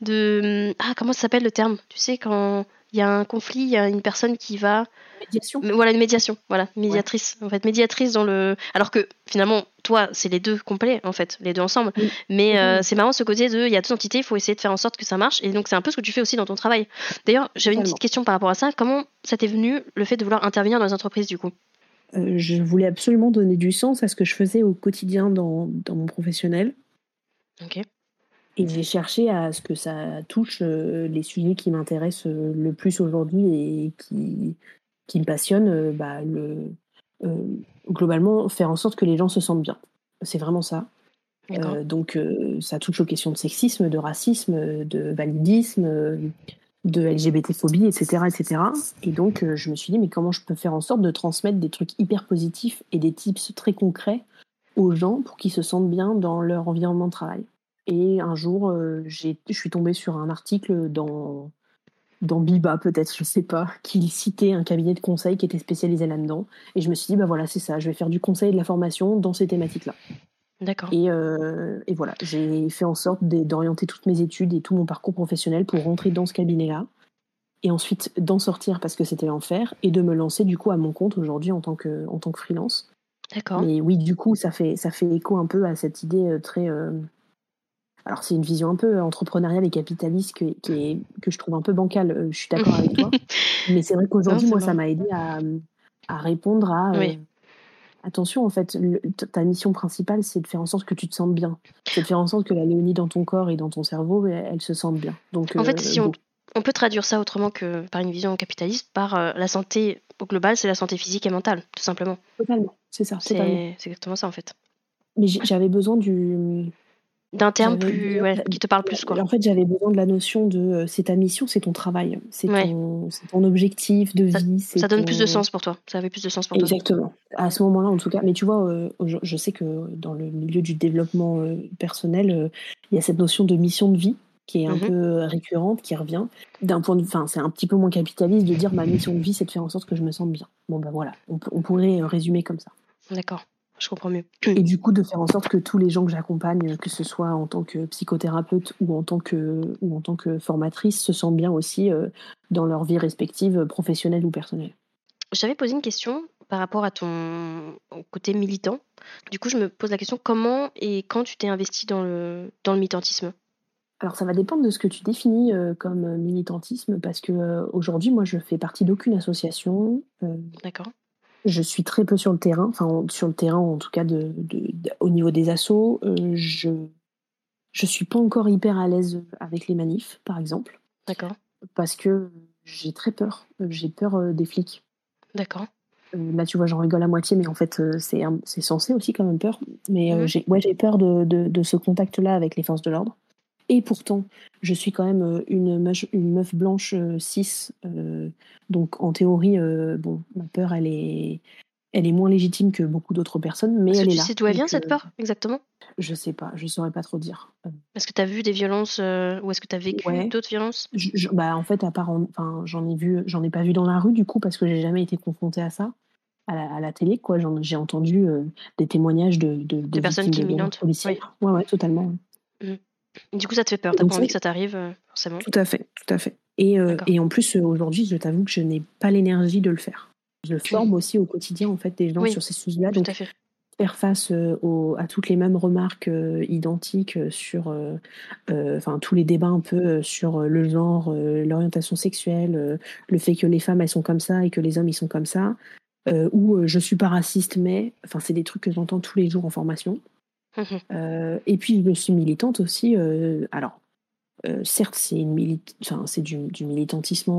de. Ah, comment ça s'appelle le terme? Tu sais, quand il y a un conflit, il y a une personne qui va médiation. Voilà une médiation, voilà médiatrice en fait médiatrice dans le. Alors que finalement toi c'est les deux complets en fait les deux ensemble. Mais euh, c'est marrant ce côté de il y a deux entités, il faut essayer de faire en sorte que ça marche et donc c'est un peu ce que tu fais aussi dans ton travail. D'ailleurs j'avais une petite question par rapport à ça. Comment ça t'est venu le fait de vouloir intervenir dans les entreprises du coup? Euh, Je voulais absolument donner du sens à ce que je faisais au quotidien dans, dans mon professionnel. Ok. Et j'ai cherché à ce que ça touche euh, les sujets qui m'intéressent le plus aujourd'hui et qui, qui me passionne, euh, bah, le, euh, globalement, faire en sorte que les gens se sentent bien. C'est vraiment ça. Euh, donc, ça touche aux questions de sexisme, de racisme, de validisme, de LGBT-phobie, etc., etc. Et donc, je me suis dit, mais comment je peux faire en sorte de transmettre des trucs hyper positifs et des tips très concrets aux gens pour qu'ils se sentent bien dans leur environnement de travail? Et un jour, je suis tombée sur un article dans dans Biba peut-être, je sais pas, qu'il citait un cabinet de conseil qui était spécialisé là-dedans. Et je me suis dit, bah voilà, c'est ça, je vais faire du conseil et de la formation dans ces thématiques-là. D'accord. Et, euh, et, voilà, j'ai fait en sorte d'orienter toutes mes études et tout mon parcours professionnel pour rentrer dans ce cabinet-là. Et ensuite d'en sortir parce que c'était l'enfer et de me lancer du coup à mon compte aujourd'hui en tant que, en tant que freelance. D'accord. Et oui, du coup, ça fait, ça fait écho un peu à cette idée euh, très, euh, alors c'est une vision un peu entrepreneuriale et capitaliste que, qui que je trouve un peu bancale, euh, je suis d'accord avec toi. Mais c'est vrai qu'aujourd'hui, moi, ça m'a aidé à, à, répondre à... Euh, attention, en fait, ta mission principale, c'est de faire en sorte que tu te sentes bien. C'est de faire en sorte que la Léonie dans ton corps et dans ton cerveau, elle, se sente bien. Donc, en fait, euh, si on, on, peut traduire ça autrement que par une vision capitaliste, par la santé au global, c'est la santé physique et mentale, tout simplement. Totalement, c'est ça. C'est exactement ça, en fait. Mais j'avais besoin du d'un terme plus qui te parle plus quoi. En fait, j'avais besoin de la notion de euh, c'est ta mission, c'est ton travail, c'est ton, ton, objectif de vie. Ça donne plus de sens pour toi. Ça avait plus de sens pour toi. Exactement. À ce moment-là, en tout cas. Mais tu vois, euh, je sais que dans le milieu du développement euh, personnel, il y a cette notion de mission de vie qui est un mmh peu récurrente, qui revient. D'un point de, enfin, c'est un petit peu moins capitaliste de dire ma mission de vie, c'est de faire en sorte que je me sente bien. Bon ben voilà, on, on pourrait résumer comme ça. D'accord je comprends mieux. Et du coup, de faire en sorte que tous les gens que j'accompagne, que ce soit en tant que psychothérapeute ou en tant que, ou en tant que formatrice, se sentent bien aussi euh, dans leur vie respective, professionnelle ou personnelle. J'avais posé une question par rapport à ton côté militant. Du coup, je me pose la question comment et quand tu t'es investi dans le, dans le militantisme? Alors ça va dépendre de ce que tu définis euh, comme militantisme parce que euh, aujourd'hui moi je fais partie d'aucune association. D'accord. Je suis très peu sur le terrain, enfin sur le terrain en tout cas de, au niveau des assauts. Euh, je je suis pas encore hyper à l'aise avec les manifs, par exemple. D'accord. Parce que j'ai très peur. J'ai peur euh, des flics. D'accord. là, tu vois, j'en rigole à moitié, mais en fait, c'est c'est censé aussi quand même peur. Mais mmh j'ai ouais, peur de, de, de ce contact-là avec les forces de l'ordre. Et pourtant, je suis quand même une, meuf, une meuf blanche 6. donc, en théorie, bon, ma peur, elle est, elle est moins légitime que beaucoup d'autres personnes, mais elle est tu là. sais d'où elle vient cette peur, exactement? Je sais pas, je saurais pas trop dire. Est-ce que tu as vu des violences ou est-ce que tu as vécu d'autres violences? Bah, En fait, à part, enfin, j'en ai vu, j'en ai pas vu dans la rue du coup parce que j'ai jamais été confrontée à ça. À la, télé, quoi. J'ai entendu des témoignages de, de, de personnes qui militantes. Oui. Ouais, ouais, totalement. Mmh. Du coup, ça te fait peur. T'as pas envie que ça t'arrive, euh, forcément. Tout à fait, tout à fait. Et, euh, et en plus, euh, aujourd'hui, je t'avoue que je n'ai pas l'énergie de le faire. Je forme aussi au quotidien, en fait, des gens sur ces sujets-là. Donc, faire face à toutes les mêmes remarques identiques sur enfin tous les débats un peu sur le genre, l'orientation sexuelle, le fait que les femmes elles sont comme ça et que les hommes ils sont comme ça, ou je suis pas raciste mais, enfin c'est des trucs que j'entends tous les jours en formation. Mmh euh, et puis je suis militante aussi. Euh, alors, euh, certes, c'est c'est du, du, militantisme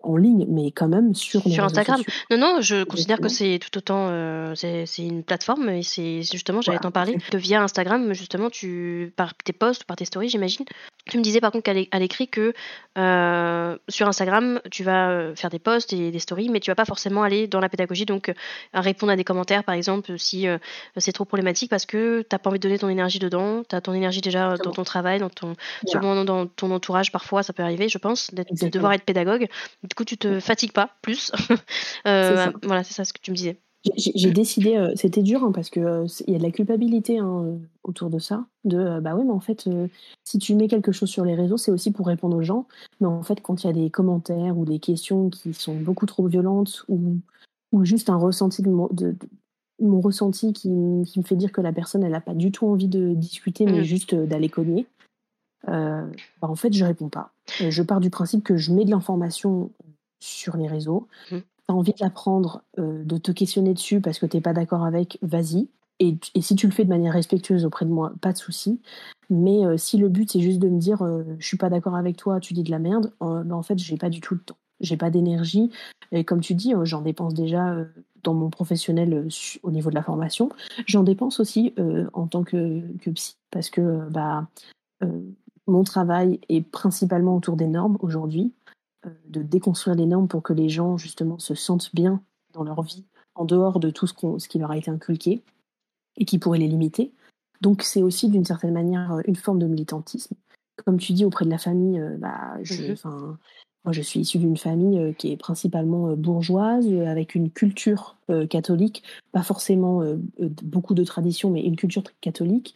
en ligne, mais quand même sur, sur Instagram. Non, non, je considère que c'est tout autant, euh, c'est une plateforme et c'est justement, j'allais t'en parler, que via Instagram, justement, tu par tes posts, par tes stories, j'imagine. Tu me disais par contre qu'à l'écrit que euh, sur Instagram, tu vas euh, faire des posts et des stories, mais tu vas pas forcément aller dans la pédagogie, donc à répondre à des commentaires, par exemple, si c'est trop problématique parce que tu n'as pas envie de donner ton énergie dedans, tu as ton énergie déjà dans ton travail, dans ton, dans ton entourage, parfois, ça peut arriver, je pense, de devoir être pédagogue. Coup, tu te fatigues pas plus. euh, voilà, c'est ça ce que tu me disais. J'ai décidé, euh, c'était dur hein, parce que euh, il y a de la culpabilité hein, autour de ça. De bah oui, mais en fait, si tu mets quelque chose sur les réseaux, c'est aussi pour répondre aux gens. Mais en fait, quand il y a des commentaires ou des questions qui sont beaucoup trop violentes ou, ou juste un ressenti de, mon, de, mon ressenti qui, qui, me fait dire que la personne, elle n'a pas du tout envie de discuter, mais mmh. juste d'aller cogner, bah en fait, je réponds pas. Je pars du principe que je mets de l'information sur les réseaux. Mmh. Tu as envie de l'apprendre, euh, de te questionner dessus parce que tu n'es pas d'accord avec, vas-y. Et, et, si tu le fais de manière respectueuse auprès de moi, pas de souci. Mais euh, si le but c'est juste de me dire euh, je suis pas d'accord avec toi, tu dis de la merde, ben, en fait j'ai pas du tout le temps. J'ai pas d'énergie. Et comme tu dis, j'en dépense déjà dans mon professionnel au niveau de la formation. J'en dépense aussi en tant que, que, psy parce que bah, mon travail est principalement autour des normes aujourd'hui. Euh, de déconstruire les normes pour que les gens justement se sentent bien dans leur vie en dehors de tout ce, ce qui leur a été inculqué et qui pourrait les limiter. Donc c'est aussi d'une certaine manière euh, une forme de militantisme. Comme tu dis auprès de la famille, euh, bah, je, mmh moi je suis issue d'une famille qui est principalement bourgeoise, avec une culture catholique, pas forcément beaucoup de traditions, mais une culture catholique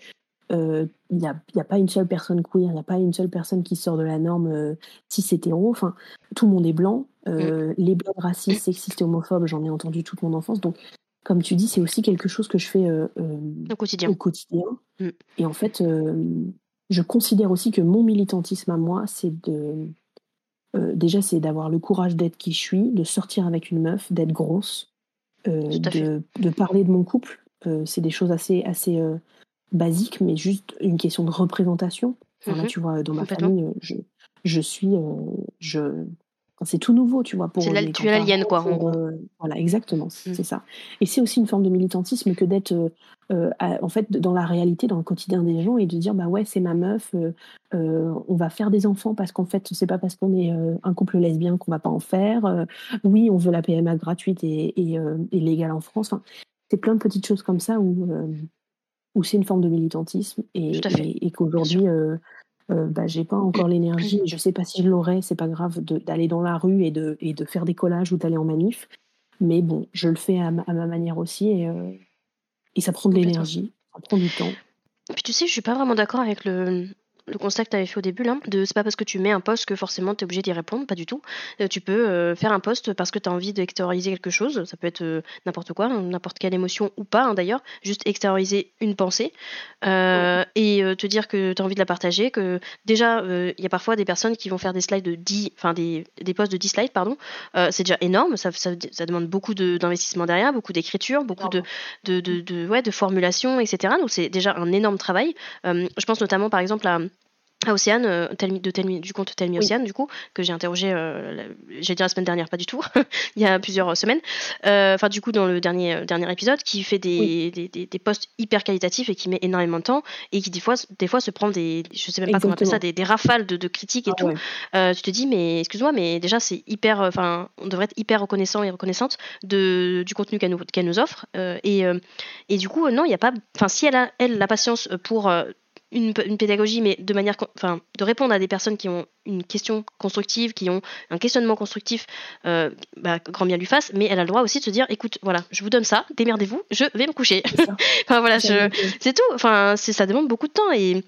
il euh, n'y a, pas une seule personne queer, il n'y a pas une seule personne qui sort de la norme euh, cis hétéro. Enfin, tout le monde est blanc. Euh, mm. Les blancs racistes, sexistes et homophobes, j'en ai entendu toute mon enfance. Donc, comme tu dis, c'est aussi quelque chose que je fais au quotidien. Au quotidien. Mm. Et en fait, je considère aussi que mon militantisme à moi, c'est de. déjà, c'est d'avoir le courage d'être qui je suis, de sortir avec une meuf, d'être grosse, de, de, parler de mon couple. c'est des choses assez, assez basique, mais juste une question de représentation. Là, mmh tu vois, dans ma famille, je, je suis. Euh, je... C'est tout nouveau, tu vois. Pour la, tu es l'alien, quoi, en gros. Euh, voilà, exactement, mmh. c'est ça. Et c'est aussi une forme de militantisme que d'être, euh, en fait, dans la réalité, dans le quotidien des gens et de dire, bah ouais, c'est ma meuf, on va faire des enfants parce qu'en fait, c'est pas parce qu'on est un couple lesbien qu'on va pas en faire. oui, on veut la PMA gratuite et, et, et légale en France. Enfin, c'est plein de petites choses comme ça où où c'est une forme de militantisme et, et, qu'aujourd'hui, euh, euh, bah, j'ai pas encore l'énergie, je sais pas si je l'aurai, c'est pas grave d'aller dans la rue et de, et de faire des collages ou d'aller en manif, mais bon, je le fais à ma, à ma manière aussi et, euh, et ça prend de l'énergie, ça prend du temps. Puis tu sais, je suis pas vraiment d'accord avec le, le constat que tu avais fait au début là, de c'est pas parce que tu mets un post que forcément tu es obligé d'y répondre, pas du tout. Euh, tu peux euh, faire un post parce que tu as envie d'extérioriser quelque chose, ça peut être euh, n'importe quoi, n'importe quelle émotion ou pas hein, d'ailleurs, juste extérioriser une pensée et te dire que tu as envie de la partager, que déjà il y a parfois des personnes qui vont faire des slides de 10, enfin des, des posts de 10 slides, pardon, c'est déjà énorme, ça, ça, ça demande beaucoup d'investissement derrière, beaucoup d'écriture, beaucoup de, de, de, de, ouais, de formulation, etc. Donc c'est déjà un énorme travail. je pense notamment par exemple à à Océane, euh, de du compte Tell Océane, du coup, que j'ai interrogé, euh, j'ai dit la semaine dernière, pas du tout, il y a plusieurs semaines, euh, enfin, du coup, dans le dernier, dernier épisode, qui fait des, des, des, posts hyper qualitatifs et qui met énormément de temps et qui, des fois, des fois se prend des, je sais même pas comment appeler ça, des, rafales de, de, critiques et ah tout. tu te dis, mais excuse-moi, mais déjà, c'est hyper, enfin, on devrait être hyper reconnaissant et reconnaissante de, du contenu qu'elle nous, qu'elle nous offre. et, et du coup, non, il n'y a pas, enfin, si elle a, elle, la patience pour une, pédagogie, mais de manière, enfin, de répondre à des personnes qui ont une question constructive, qui ont un questionnement constructif, euh, bah, grand bien lui fasse. Mais elle a le droit aussi de se dire, écoute, voilà, je vous donne ça, démerdez-vous, je vais me coucher. enfin voilà, c'est tout. Enfin, ça demande beaucoup de temps et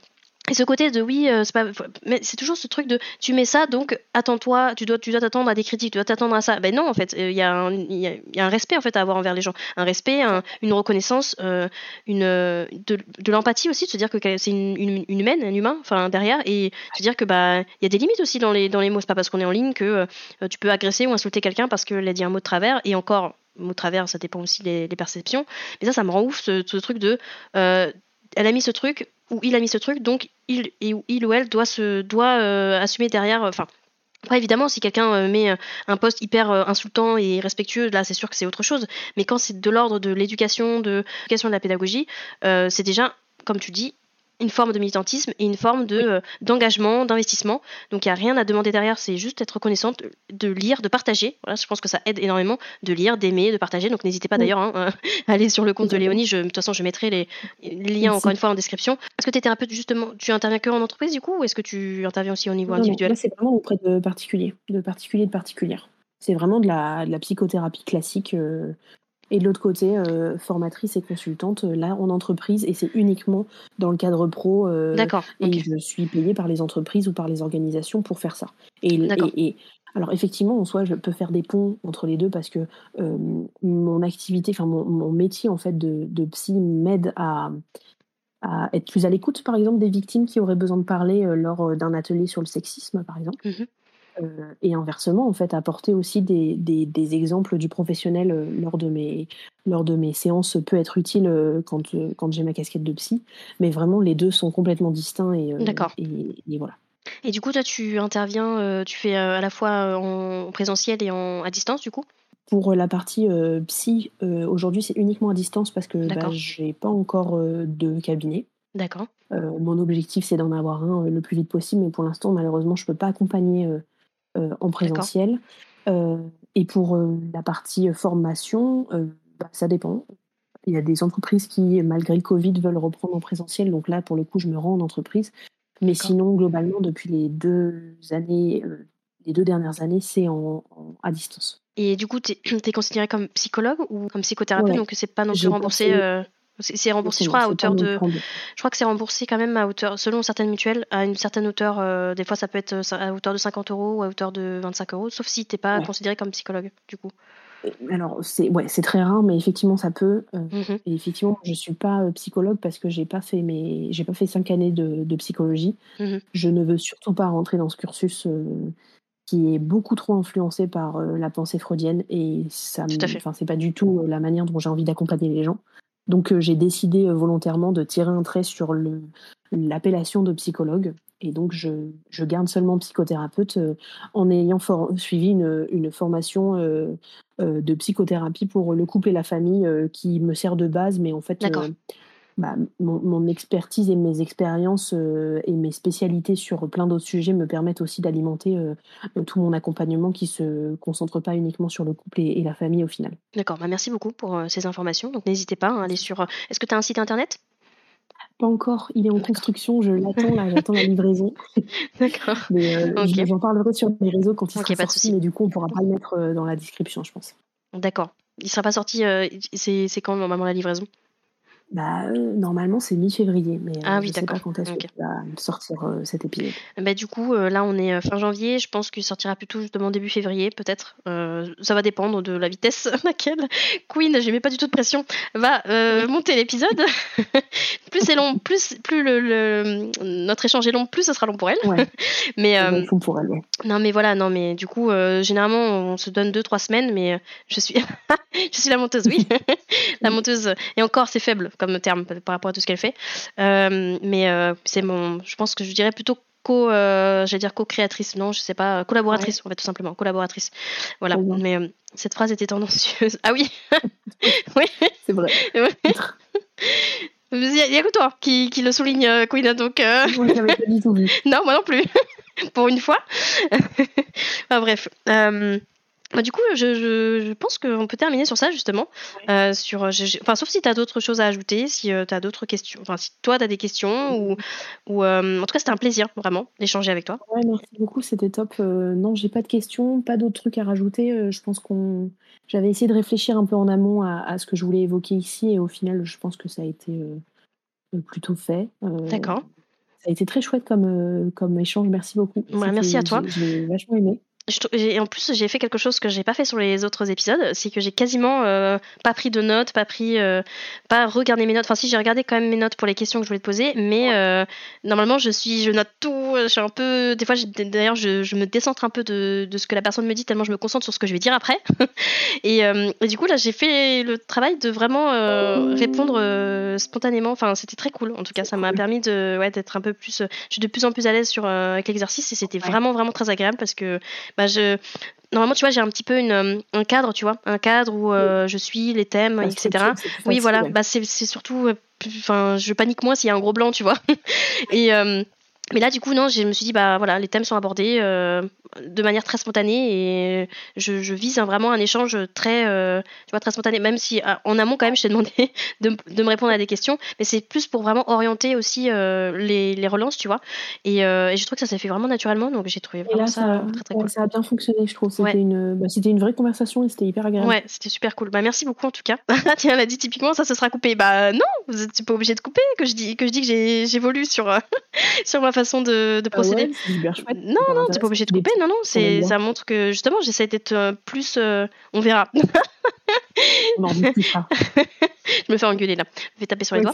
et ce côté de oui, euh, c'est pas, mais c'est toujours ce truc de tu mets ça, donc attends-toi, tu dois, tu dois t'attendre à des critiques, tu dois t'attendre à ça. Ben non, en fait, il y, a un, y, a un respect en fait à avoir envers les gens, un respect, une reconnaissance, euh, une de, l'empathie aussi, de se dire que c'est une, une, humaine, un humain, enfin derrière, et se dire que bah il y a des limites aussi dans les dans les mots. C'est pas parce qu'on est en ligne que euh, tu peux agresser ou insulter quelqu'un parce qu'elle a dit un mot de travers. Et encore, mot de travers, ça dépend aussi des, perceptions. Mais ça, ça me rend ouf ce truc de elle a mis ce truc, ou il a mis ce truc, donc il, il ou elle doit, se, doit euh, assumer derrière. Euh, enfin, évidemment, si quelqu'un euh, met un poste hyper insultant et respectueux, là, c'est sûr que c'est autre chose. Mais quand c'est de l'ordre de l'éducation, de l'éducation de la pédagogie, c'est déjà, comme tu dis, une forme de militantisme et une forme de euh, d'engagement, d'investissement. Donc il n'y a rien à demander derrière, c'est juste être reconnaissante, de lire, de partager. Voilà, je pense que ça aide énormément de lire, d'aimer, de partager. Donc n'hésitez pas d'ailleurs hein, à aller sur le compte de Léonie. Je, de toute façon, je mettrai les, liens encore une fois en description. Est-ce que tu es thérapeute justement Tu interviens que en entreprise du coup ou est-ce que tu interviens aussi au niveau individuel? Là, c'est vraiment auprès de particuliers, de particuliers de particulières. C'est vraiment de la, de la, psychothérapie classique euh, et de l'autre côté, euh, formatrice et consultante, euh, là en entreprise, et c'est uniquement dans le cadre pro. Euh, D'accord. Et je suis payée par les entreprises ou par les organisations pour faire ça. Et, et, alors effectivement, en soi, je peux faire des ponts entre les deux parce que mon activité, enfin mon, métier en fait de, de psy m'aide à, à, être plus à l'écoute, par exemple, des victimes qui auraient besoin de parler lors d'un atelier sur le sexisme, par exemple. Mmh euh, et inversement, en fait, apporter aussi des, des, exemples du professionnel euh, lors de mes, lors de mes séances peut être utile euh, quand, quand j'ai ma casquette de psy, mais vraiment les deux sont complètement distincts et, et, voilà. Et du coup, toi, tu interviens, tu fais à la fois en présentiel et en, à distance, du coup? Pour la partie psy, aujourd'hui, c'est uniquement à distance parce que bah, j'ai pas encore de cabinet. D'accord. mon objectif, c'est d'en avoir un le plus vite possible, mais pour l'instant, malheureusement, je peux pas accompagner en présentiel. Euh, et pour euh, la partie formation, bah, ça dépend. Il y a des entreprises qui, malgré le Covid, veulent reprendre en présentiel. Donc là, pour le coup, je me rends en entreprise. Mais sinon, globalement, depuis les deux années, les deux dernières années, c'est en, à distance. Et du coup, tu es, considéré comme psychologue ou comme psychothérapeute, donc c'est pas non plus remboursé c'est remboursé, je crois, à hauteur de. Je crois que c'est remboursé quand même à hauteur, selon certaines mutuelles, à une certaine hauteur. Euh, des fois, ça peut être euh, à hauteur de 50 euros ou à hauteur de 25 euros, sauf si tu n'es pas considéré comme psychologue, du coup. Euh, alors, c'est ouais, très rare, mais effectivement, ça peut. Mmh et effectivement, je ne suis pas psychologue parce que j'ai pas fait mes, pas fait cinq années de, psychologie. Mmh je ne veux surtout pas rentrer dans ce cursus qui est beaucoup trop influencé par la pensée freudienne et ça, enfin, c'est pas du tout la manière dont j'ai envie d'accompagner les gens. Donc euh, j'ai décidé euh, volontairement de tirer un trait sur l'appellation de psychologue. Et donc je, garde seulement psychothérapeute euh, en ayant suivi une, une formation de psychothérapie pour le couple et la famille qui me sert de base, mais en fait bah, mon, expertise et mes expériences euh, et mes spécialités sur plein d'autres sujets me permettent aussi d'alimenter euh, tout mon accompagnement qui se concentre pas uniquement sur le couple et, la famille au final. D'accord, bah merci beaucoup pour euh, ces informations. Donc n'hésitez pas à aller sur. Est-ce que tu as un site internet? Pas encore, il est en construction, je l'attends là, j'attends la livraison. D'accord. Mais j'en parlerai sur mes réseaux quand il sera sorti, mais du coup on pourra pas le mettre dans la description, je pense. D'accord. Il sera pas sorti, c'est quand normalement la livraison? Bah, euh, normalement, c'est mi-février, mais euh, ah je ne sais pas quand est-ce va sortir euh, cet épisode. Bah, du coup, là, on est fin janvier. Je pense qu'il sortira plutôt justement début février, peut-être. ça va dépendre de la vitesse à laquelle Queen, je mets pas du tout de pression, va monter l'épisode. plus c'est long, plus, plus le, notre échange est long, plus ce sera long pour elle. mais pour elle. Non, mais voilà, non, mais du coup, généralement, on se donne 2-3 semaines, mais je suis, je suis la monteuse, oui, la monteuse. Et encore, c'est faible comme terme par rapport à tout ce qu'elle fait. Euh, mais euh, c'est mon, je pense que je dirais plutôt co, j'allais dire co-créatrice, non, je sais pas, collaboratrice, en fait, tout simplement, collaboratrice. Voilà, mais cette phrase était tendancieuse. Ah oui Oui C'est vrai. Il n'y a, que toi qui, qui le souligne, Queen, donc... Moi, pas du tout vu. non, moi non plus, pour une fois. enfin, bref. Bah, du coup, je, je, pense qu'on peut terminer sur ça, justement. Euh, sur, enfin, sauf si tu as d'autres choses à ajouter, si euh, tu as d'autres questions. Enfin, si toi, tu as des questions. Ou, ou euh, en tout cas, c'était un plaisir, vraiment, d'échanger avec toi. Ouais, merci beaucoup, c'était top. non, j'ai pas de questions, pas d'autres trucs à rajouter. je pense qu'on. J'avais essayé de réfléchir un peu en amont à, à, ce que je voulais évoquer ici, et au final, je pense que ça a été plutôt fait. D'accord. Ça a été très chouette comme, comme échange. Merci beaucoup. merci à toi. J'ai vachement aimé et en plus, j'ai fait quelque chose que j'ai pas fait sur les autres épisodes, c'est que j'ai quasiment euh, pas pris de notes, pas pris, euh, pas regardé mes notes. Enfin, si j'ai regardé quand même mes notes pour les questions que je voulais te poser, mais euh, normalement, je suis, je note tout. Je suis un peu, des fois, d'ailleurs, je, je, me décentre un peu de, de, ce que la personne me dit tellement je me concentre sur ce que je vais dire après. et, et, du coup, là, j'ai fait le travail de vraiment répondre spontanément. Enfin, c'était très cool. En tout cas, ça m'a permis de, ouais, d'être un peu plus. Je suis de plus en plus à l'aise sur avec l'exercice et c'était vraiment, vraiment très agréable parce que bah, je, normalement, tu vois, j'ai un petit peu une, euh, un cadre, tu vois, un cadre où euh, je suis les thèmes, etc. Oui, voilà, bah, c'est surtout, euh, enfin, je panique moins s'il y a un gros blanc, tu vois. et mais là, du coup, non, je me suis dit, bah voilà, les thèmes sont abordés euh, de manière très spontanée et je, je vise vraiment un échange très, euh, tu vois, très spontané. Même si ah, en amont, quand même, je t'ai demandé de, de, me répondre à des questions, mais c'est plus pour vraiment orienter aussi euh, les, les, relances, tu vois. Et, et, je trouve que ça s'est fait vraiment naturellement, donc j'ai trouvé vraiment ça, très très cool. Ça a bien fonctionné, je trouve. C'était une, bah, une vraie conversation et c'était hyper agréable. Ouais, c'était super cool. Bah merci beaucoup en tout cas. Tiens, elle a dit typiquement, ça se sera coupé. Bah non, vous n'êtes pas obligé de couper, que je dis que je dis que j'évolue sur sur ma façon de, de ah procéder. non, non, t'es pas obligé de couper. Non, non, c'est, ça montre que justement, j'essaie d'être euh, plus. Euh, on verra. je me fais engueuler là. Je vais taper sur les doigts.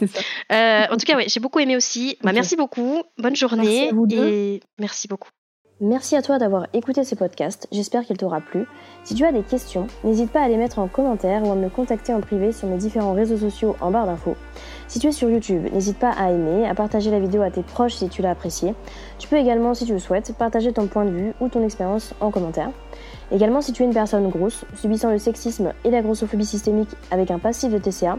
Euh, en tout cas, ouais, j'ai beaucoup aimé aussi. Bah, merci beaucoup. Bonne journée. Merci et merci beaucoup. Merci à toi d'avoir écouté ce podcast, j'espère qu'il t'aura plu. Si tu as des questions, n'hésite pas à les mettre en commentaire ou à me contacter en privé sur mes différents réseaux sociaux en barre d'infos. Si tu es sur YouTube, n'hésite pas à aimer, à partager la vidéo à tes proches si tu l'as appréciée. Tu peux également, si tu le souhaites, partager ton point de vue ou ton expérience en commentaire. Également, si tu es une personne grosse, subissant le sexisme et la grossophobie systémique avec un passif de TCA,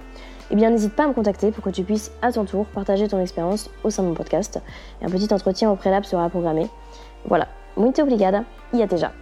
eh bien n'hésite pas à me contacter pour que tu puisses à ton tour partager ton expérience au sein de mon podcast. Un petit entretien au préalable sera programmé. Voilà, muito obrigada e até já!